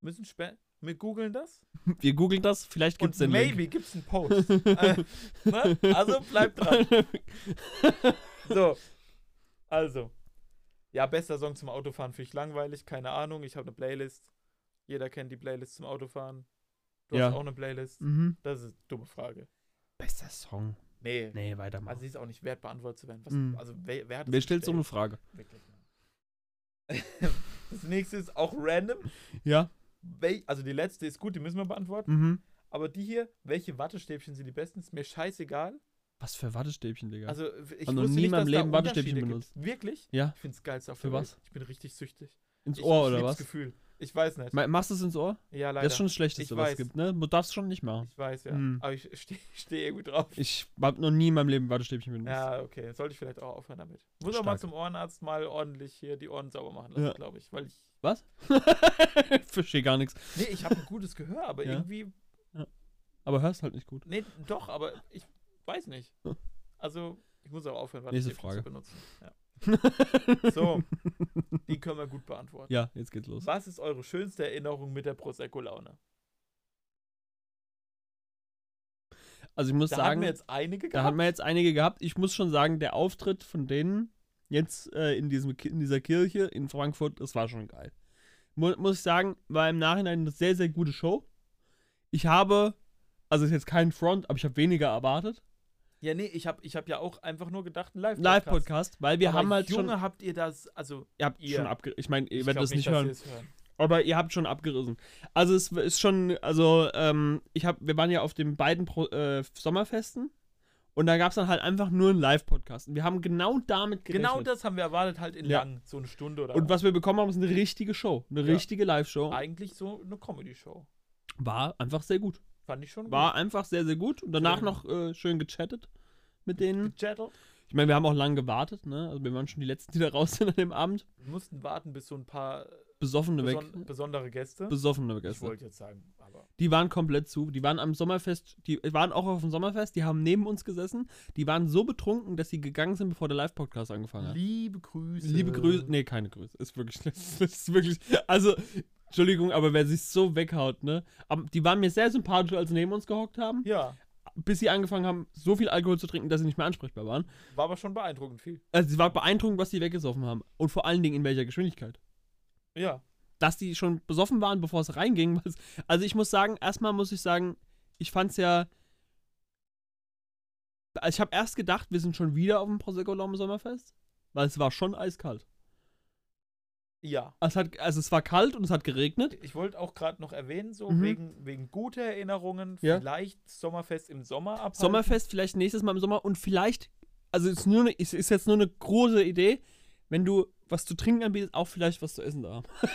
Müssen Spen Wir googeln das? Wir googeln das, vielleicht gibt's Und den maybe Link. gibt's einen Post. äh, ne? Also bleibt dran. So. Also. Ja, bester Song zum Autofahren finde ich langweilig. Keine Ahnung. Ich habe eine Playlist. Jeder kennt die Playlist zum Autofahren. Du Ja. hast auch eine Playlist. mhm. Das ist eine dumme Frage. Bester Song. Nee. Nee, weitermachen. Also sie ist auch nicht wert, beantwortet zu werden. Was, Mhm. Also wer, wer hat das Wer stellt so eine? Frage? Wirklich. Das nächste ist auch random. Ja. Wel also die letzte ist gut, die müssen wir beantworten. Mhm. Aber die hier, welche Wattestäbchen sind die besten? Ist mir scheißegal. Was für Wattestäbchen, Digga. Also ich Hab noch wusste nie nicht, in meinem Leben Wattestäbchen benutzt. Gibt. Wirklich? ja. Ich find's geilste auf Für was? Welt. Ich bin richtig süchtig. Ins ich, Ohr ich oder lieb's was? Gefühl. Ich weiß nicht. Ma- Machst du es ins Ohr? ja, leider. Das ist schon das Schlechteste, Ich was es gibt, ne? Du darfst schon nicht machen. ich weiß, ja. Hm. Aber ich stehe steh irgendwie drauf. Ich hab noch nie in meinem Leben Wattestäbchen benutzt. Ja, okay. Sollte ich vielleicht auch aufhören damit. Muss auch mal Stark. zum Ohrenarzt mal ordentlich hier die Ohren sauber machen lassen, Ja. glaube ich. Weil ich. Was? Verstehe gar nichts. Nee, ich habe ein gutes Gehör, aber Ja. irgendwie. Aber hörst halt nicht gut. Nee, doch, aber ich weiß nicht. Hm. Also, ich muss auch aufhören, Nächste Wattestäbchen Frage. zu benutzen. Ja. So, die können wir gut beantworten. Ja, jetzt geht's los. Was ist eure schönste Erinnerung mit der Prosecco-Laune? Also ich muss Da haben sagen, wir jetzt einige da gehabt. haben wir jetzt einige gehabt. Ich muss schon sagen, der Auftritt von denen jetzt äh, in, diesem, in dieser Kirche in Frankfurt, das war schon geil. Mu muss ich sagen, war im Nachhinein eine sehr, sehr gute Show. Ich habe, also ist jetzt kein Front, aber ich habe weniger erwartet. ja, nee, ich habe ich hab ja auch einfach nur gedacht, ein Live-Podcast. Live-Podcast, weil wir Aber haben halt Junge, schon. habt ihr das, also, Ihr habt ihr. schon abgerissen. Ich meine, ihr werdet das nicht hören. hören. Aber ihr habt schon abgerissen. Also es ist schon, also ähm, ich habe, wir waren ja auf den beiden Pro, äh, Sommerfesten und da gab es dann halt einfach nur einen Live-Podcast. Und wir haben genau damit gerechnet. Genau das haben wir erwartet, halt in Ja. lang, so eine Stunde oder Und was wir bekommen haben, ist eine richtige Show. Eine Ja. richtige Live-Show. Eigentlich so eine Comedy-Show. War einfach sehr gut. Fand ich schon War einfach sehr, sehr gut. Und danach Sehr noch äh, schön gechattet mit denen. Gejettelt. Ich meine, wir haben auch lange gewartet, ne? Also wir waren schon die Letzten, die da raus sind an dem Abend. Wir mussten warten, bis so ein paar Besoffene weg. beson besondere Gäste. Besoffene ich Gäste. wollte jetzt sagen, aber Die waren komplett zu. Die waren am Sommerfest, die waren auch auf dem Sommerfest, die haben neben uns gesessen. Die waren so betrunken, dass sie gegangen sind, bevor der Live-Podcast angefangen hat. liebe Grüße. Liebe Grüße. Nee, keine Grüße. Ist wirklich, ist wirklich. Also, Entschuldigung, aber wer sich so weghaut, ne? Aber die waren mir sehr sympathisch, als sie neben uns gehockt haben. Ja, Bis sie angefangen haben, so viel Alkohol zu trinken, dass sie nicht mehr ansprechbar waren. war aber schon beeindruckend viel. Also, es war beeindruckend, was sie weggesoffen haben. Und vor allen Dingen in welcher Geschwindigkeit. Ja. dass die schon besoffen waren, bevor es reinging. Also ich muss sagen, erstmal muss ich sagen, ich fand's ja. Also ich habe erst gedacht, wir sind schon wieder auf dem Prosecco Laum Sommerfest, weil es war schon eiskalt. Ja. Es hat, also es war kalt und es hat geregnet. Ich wollte auch gerade noch erwähnen, so Mhm. wegen, wegen guter Erinnerungen, Ja. vielleicht Sommerfest im Sommer abhalten. Sommerfest vielleicht nächstes Mal im Sommer und vielleicht, also es ist nur eine, es ist jetzt nur eine große Idee, wenn du was zu trinken anbietest, auch vielleicht was zu essen da.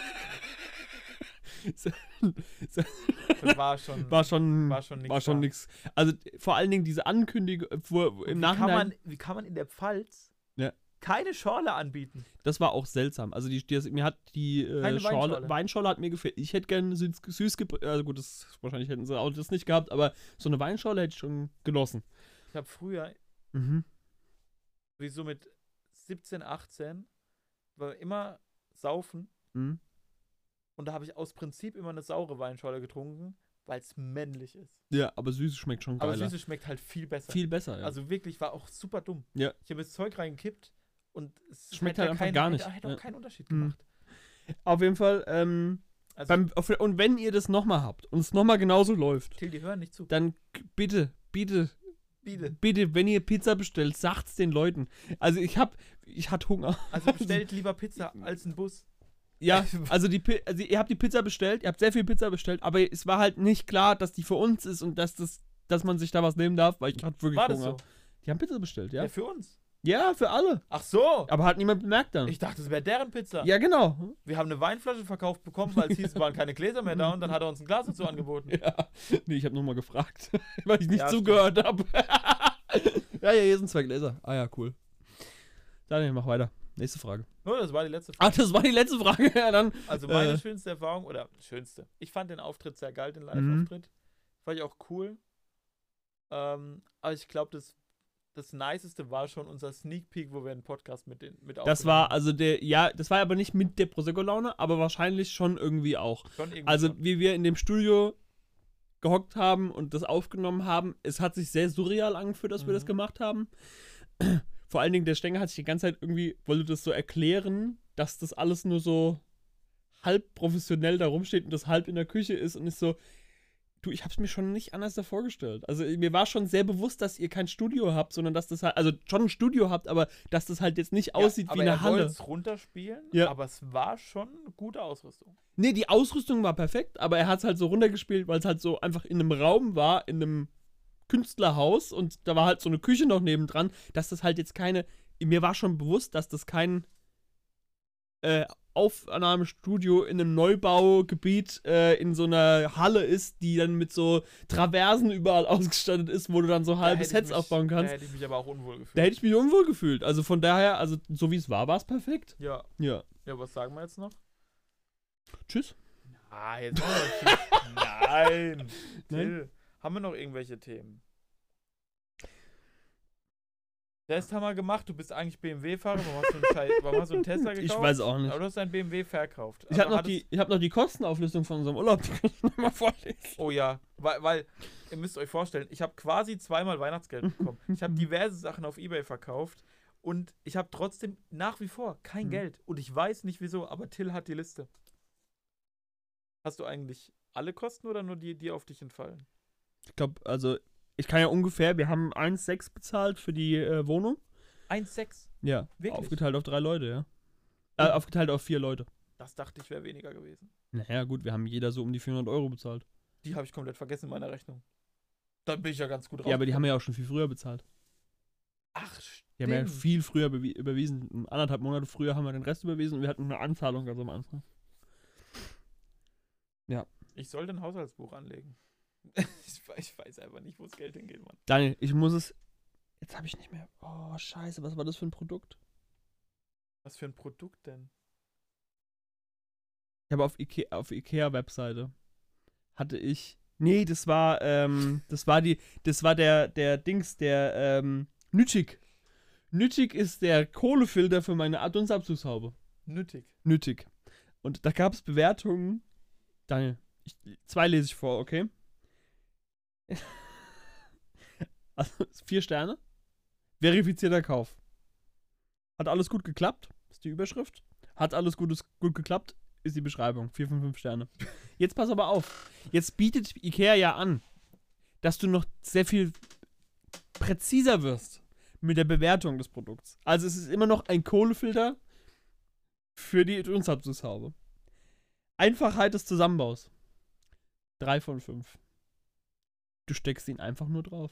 Das war schon. war schon, war schon nix war schon nix. Also vor allen Dingen diese Ankündigung, wo, im wie kann, Nachhinein, man, wie kann man in der Pfalz Ja. keine Schorle anbieten? das war auch seltsam. Also die, die, mir hat die äh, Schorle, Weinschorle. Hat mir gefällt. Ich hätte gerne süß, süß also gut, das, wahrscheinlich hätten sie auch das nicht gehabt, aber so eine Weinschorle hätte ich schon genossen. Ich habe früher, Mhm. wie so mit 17, 18, war immer saufen Mhm. und da habe ich aus Prinzip immer eine saure Weinschorle getrunken, weil es männlich ist. Ja, aber Süße schmeckt schon Aber geiler. Süße schmeckt halt viel besser. Viel besser, ja. Also wirklich, war auch super dumm. Ja. Ich habe das Zeug reingekippt und es Schmeckt hätte halt einfach keinen- gar hätte- nicht. Hätte auch Ja. keinen Unterschied Mhm. gemacht. Auf jeden Fall, ähm, Also, beim, auf, und wenn ihr das nochmal habt und es nochmal genauso läuft, Till, die hören nicht zu. dann bitte, bitte, Bitte. bitte, wenn ihr Pizza bestellt, sagt's den Leuten. Also ich hab, ich hatte Hunger. Also bestellt lieber Pizza als einen Bus. Ja, also, die, also ihr habt die Pizza bestellt, ihr habt sehr viel Pizza bestellt, aber es war halt nicht klar, dass die für uns ist und dass das, dass man sich da was nehmen darf, weil ich hatte wirklich War das Hunger. so? Die haben Pizza bestellt, Ja. ja? für uns. Ja, für alle. Ach so. Aber hat niemand bemerkt dann. Ich dachte, es wäre deren Pizza. ja, genau. Wir haben eine Weinflasche verkauft bekommen, weil es hieß, es waren keine Gläser mehr da und dann hat er uns ein Glas dazu angeboten. Ja. Nee, ich habe nur mal gefragt, weil ich nicht Ja, zugehört habe. ja, ja, hier sind zwei Gläser. Ah ja, cool. Daniel, mach weiter. Nächste Frage. Oh, das war die letzte Frage. das war die letzte Frage. Ja, dann. Also meine äh. schönste Erfahrung, oder schönste. Ich fand den Auftritt sehr geil, den Mhm. Live-Auftritt. Fand ich auch cool. Ähm, aber ich glaube, das, das Niceste war schon unser Sneak Peek, wo wir einen Podcast mit, den, mit Das war also der, ja, das war aber nicht mit der Prosecco-Laune, aber wahrscheinlich schon irgendwie auch. schon irgendwie Also, schon. wie wir in dem Studio gehockt haben und das aufgenommen haben, es hat sich sehr surreal angefühlt, dass wir das Mhm. gemacht haben. Vor allen Dingen, der Stenger hat sich die ganze Zeit irgendwie, wollte das so erklären, dass das alles nur so halb professionell da rumsteht und das halb in der Küche ist und ist so, du, ich hab's mir schon nicht anders vorgestellt. Also mir war schon sehr bewusst, dass ihr kein Studio habt, sondern dass das halt, also schon ein Studio habt, aber dass das halt jetzt nicht aussieht ja, wie eine er Halle. wollt's runterspielen, Ja. aber es war schon gute Ausrüstung. Nee, die Ausrüstung war perfekt, aber er hat es halt so runtergespielt, weil es halt so einfach in einem Raum war, in einem Künstlerhaus und da war halt so eine Küche noch nebendran, dass das halt jetzt keine. Mir war schon bewusst, dass das kein äh, Aufnahmestudio in einem Neubaugebiet äh, in so einer Halle ist, die dann mit so Traversen überall ausgestattet ist, wo du dann so Da halbe hätte ich Sets mich- aufbauen Da kannst. hätte ich mich aber auch unwohl gefühlt. Da hätte ich mich unwohl gefühlt. Also von daher, also so wie es war, war es perfekt. ja. Ja. ja, was sagen wir jetzt noch? Tschüss. Ah, jetzt. Nein. Nein? Haben wir noch irgendwelche Themen? Test haben wir gemacht, du bist eigentlich BMW-Fahrer, warum warum hast du einen Tesla gekauft? Ich weiß auch nicht. Aber du hast einen BMW verkauft. Ich habe Aber noch, die- ich hab noch die Kostenauflistung von unserem Urlaub, die ich noch mal vorlesen. Oh ja, weil, weil ihr müsst euch vorstellen, ich habe quasi zweimal Weihnachtsgeld bekommen. Ich habe diverse Sachen auf Ebay verkauft und ich habe trotzdem nach wie vor kein Hm. Geld. Und ich weiß nicht wieso, aber Till hat die Liste. Hast du eigentlich alle Kosten oder nur die, die auf dich entfallen? Ich glaube, also, ich kann ja ungefähr, wir haben 1,6 bezahlt für die äh, Wohnung. 1,6. Ja. Wirklich? Aufgeteilt auf drei Leute, ja. Äh, aufgeteilt auf vier Leute. Das dachte ich wäre weniger gewesen. Naja, gut, wir haben jeder so um die 400 Euro bezahlt. Die habe ich komplett vergessen in meiner Rechnung. Da bin ich ja ganz gut raus. Ja, aber die haben ja auch schon viel früher bezahlt. Ach, stimmt. Die haben ja viel früher überwiesen. Anderthalb Monate früher haben wir den Rest überwiesen und wir hatten eine Anzahlung ganz am Anfang. Ich sollte ein Haushaltsbuch anlegen. ich, we- ich weiß einfach nicht, wo das Geld hingeht, Mann. Daniel, ich muss es. Jetzt habe ich nicht mehr. Oh, scheiße, was war das für ein Produkt? Was für ein Produkt denn? Ich habe auf Ikea, auf Ikea Webseite hatte ich. Nee, das war ähm, das war die das war der der Dings der ähm, Nütig. Nütig ist der Kohlefilter für meine Dunstabzugshaube. Nötig. Nütig. Und da gab es Bewertungen. Daniel, ich, zwei lese ich vor, okay? also vier Sterne. Verifizierter Kauf. Hat alles gut geklappt, ist die Überschrift. Hat alles Gutes, gut geklappt, ist die Beschreibung. Vier von fünf Sterne. Jetzt pass aber auf. Jetzt bietet Ikea ja an, dass du noch sehr viel präziser wirst mit der Bewertung des Produkts. Also es ist immer noch ein Kohlefilter für die Dunstabzugshaube. Einfachheit des Zusammenbaus. Drei von fünf. Du steckst ihn einfach nur drauf.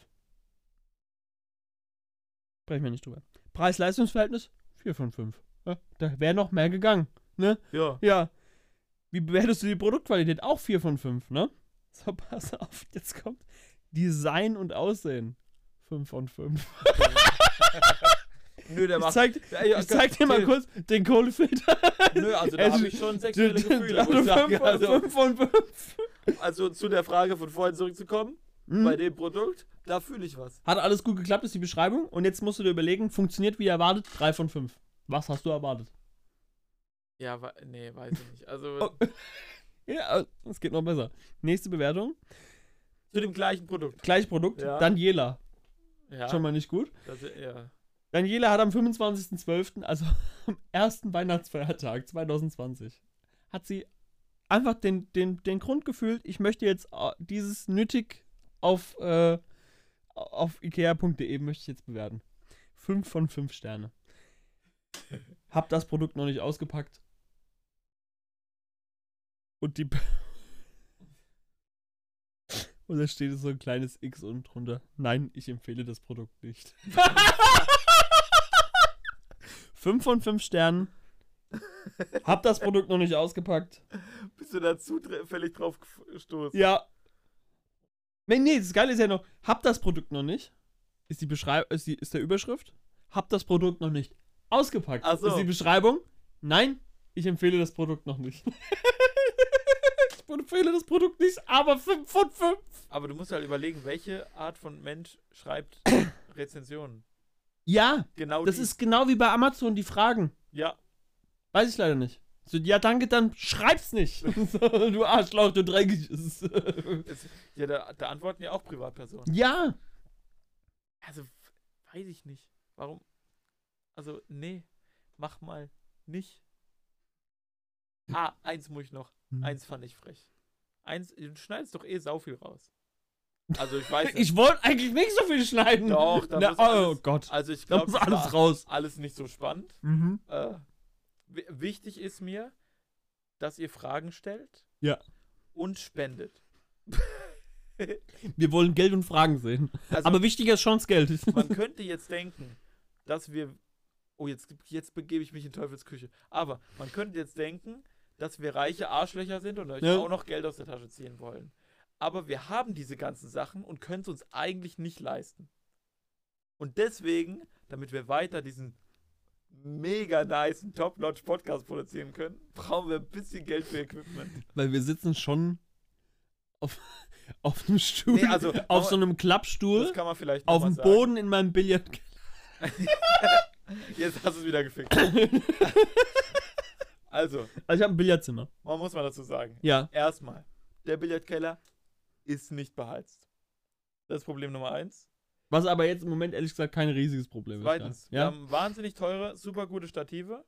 Sprechen wir nicht drüber. Preis-Leistungs-Verhältnis? 4 von 5. Ja, da wäre noch mehr gegangen. Ne? Ja. Ja. Wie bewertest du die Produktqualität? Auch 4 von 5, ne? So, pass auf, jetzt kommt Design und Aussehen. 5 von 5. Nö, der Ich macht. zeig, Ja, ich zeig dir mal kurz den Kohlefilter. Nö, also da Also, habe ich schon sexuelle Gefühle. Also muss ich sagen. 5 Also, von 5. also zu der Frage von vorhin zurückzukommen, Mhm. bei dem Produkt, da fühle ich was. Hat alles gut geklappt, ist die Beschreibung. Und jetzt musst du dir überlegen, funktioniert wie erwartet, 3 von 5. Was hast du erwartet? Ja, nee, weiß ich nicht. Also Oh. Ja, es geht noch besser. Nächste Bewertung. zu dem gleichen Produkt. Gleich Produkt. Ja. Daniela. Ja, Schon mal nicht gut. das, ja. Daniela hat am 25.12., also am ersten Weihnachtsfeiertag 2020, hat sie einfach den, den, den Grund gefühlt, ich möchte jetzt äh, dieses nötig auf, äh, auf ikea.de möchte ich jetzt bewerten. 5 von 5 Sterne. Hab das Produkt noch nicht ausgepackt. Und die. Und da steht so ein kleines X unten drunter. Nein, ich empfehle das Produkt nicht. 5 von 5 Sternen. Hab das Produkt noch nicht ausgepackt. Bist du da zufällig drauf gestoßen? Ja. Nee, nee, das Geile ist ja noch, hab das Produkt noch nicht. Ist die Beschreibung, ist, die, ist der Überschrift. Hab das Produkt noch nicht ausgepackt. Ach so. Ist die Beschreibung. Nein, ich empfehle das Produkt noch nicht. ich empfehle das Produkt nicht, aber 5 von 5. Aber du musst halt überlegen, welche Art von Mensch schreibt Rezensionen. Ja, Genau das die. ist genau wie bei Amazon die Fragen. Ja, Weiß ich leider nicht. So, ja, danke, dann schreib's nicht. So, du Arschloch, du dreckiges. es, ja da, da antworten ja auch Privatpersonen. ja. Also, weiß ich nicht. Warum? Also, nee, mach mal nicht. Ah, eins muss ich noch. Hm. Eins fand ich frech. Eins, du schneidest doch eh sau viel raus. Also, ich weiß nicht. Ich wollte eigentlich nicht so viel schneiden. Doch, da Na, oh alles- Gott. also, ich glaube, alles raus. alles nicht so spannend. Mhm. Äh, wichtig ist mir, dass ihr Fragen stellt. Ja. Und spendet. Wir wollen Geld und Fragen sehen. Also, Aber wichtiger ist schon das Geld. man könnte jetzt denken, dass wir. Oh, jetzt, jetzt begebe ich mich in Teufels Küche. Aber man könnte jetzt denken, dass wir reiche Arschlöcher sind und euch Ja. auch noch Geld aus der Tasche ziehen wollen. Aber wir haben diese ganzen Sachen und können es uns eigentlich nicht leisten. Und deswegen, damit wir weiter diesen mega nice Top-Notch Podcast produzieren können, brauchen wir ein bisschen Geld für Equipment. Weil wir sitzen schon auf, auf einem Stuhl, Nee, also, auf so einem Klappstuhl, Das kann man vielleicht auf dem. Boden in meinem Billard. Jetzt hast du es wieder gefickt. also, Also ich habe ein Billardzimmer. man muss mal dazu sagen. Ja. Erstmal, der Billardkeller ist nicht beheizt. Das ist Problem Nummer eins. Was aber jetzt im Moment ehrlich gesagt kein riesiges Problem Zweitens, ist. wir Ja. haben wahnsinnig teure, super gute Stative,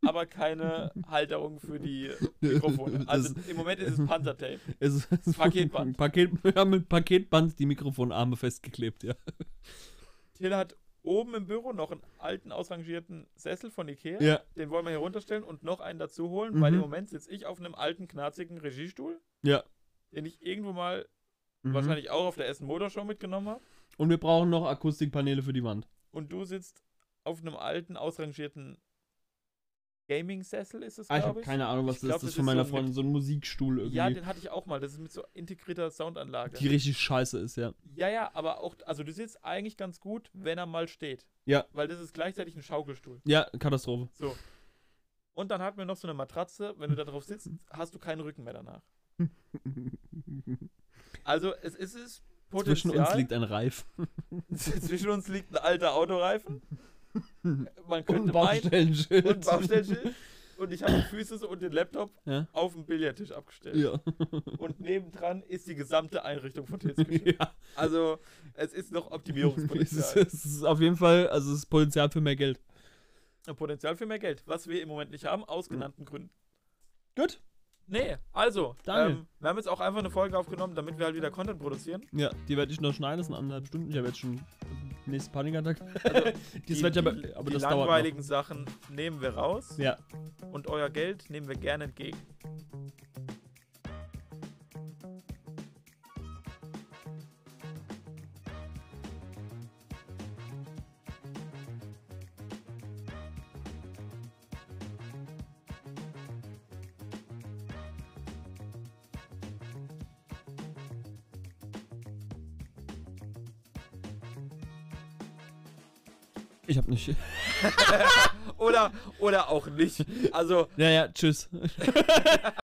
aber keine Halterung für die Mikrofone. Also Das- im Moment ist es Panzertape. Es ist, Paketband. Paket, wir haben mit Paketband die Mikrofonarme festgeklebt, ja. Till hat oben im Büro noch einen alten, ausrangierten Sessel von Ikea. Ja. Den wollen wir hier runterstellen und noch einen dazu holen, weil Mhm. im Moment sitze ich auf einem alten, knarzigen Regiestuhl, Ja. den ich irgendwo mal Mhm. wahrscheinlich auch auf der Essen Motor Show mitgenommen habe. Und wir brauchen noch Akustikpaneele für die Wand. Und du sitzt auf einem alten, ausrangierten Gaming-Sessel, ist es, Ah, ich habe keine Ahnung, was Ich das glaub, ist. Das ist von ist meiner so Freundin, so ein Musikstuhl irgendwie. Ja, den hatte ich auch mal. Das ist mit so integrierter Soundanlage. die richtig scheiße ist, ja. ja, ja, aber auch, also du sitzt eigentlich ganz gut, wenn er mal steht. Ja. Weil das ist gleichzeitig ein Schaukelstuhl. Ja, Katastrophe. So. Und dann hatten wir noch so eine Matratze. Wenn du da drauf sitzt, hast du keinen Rücken mehr danach. Also es ist es Potenzial. Zwischen uns liegt ein Reif. Zwischen uns liegt ein alter Autoreifen. Man Und könnte meinen, Baustellenschild. und Baustellenschild. Und ich habe die Füße und den Laptop Ja. auf den Billardtisch abgestellt. Ja. Und nebendran ist die gesamte Einrichtung von Tils Küche. ja. Also, es ist noch Es ist, Optimierungspotenzial. es ist auf jeden Fall, also es ist Potenzial für mehr Geld. Potenzial für mehr Geld, was wir im Moment nicht haben, aus genannten Gründen. Gut. Nee, also, ähm, wir haben jetzt auch einfach eine Folge aufgenommen, damit wir halt wieder Content produzieren. Ja, die werde ich noch schneiden, das sind anderthalb Stunden. Ich habe jetzt schon nächsten Panikattack. Also, Das die, ja aber, die, aber die langweiligen Sachen nehmen wir raus. Ja. und euer Geld nehmen wir gerne entgegen. Ich hab nicht. oder, oder auch nicht. Also, Ja, ja, tschüss.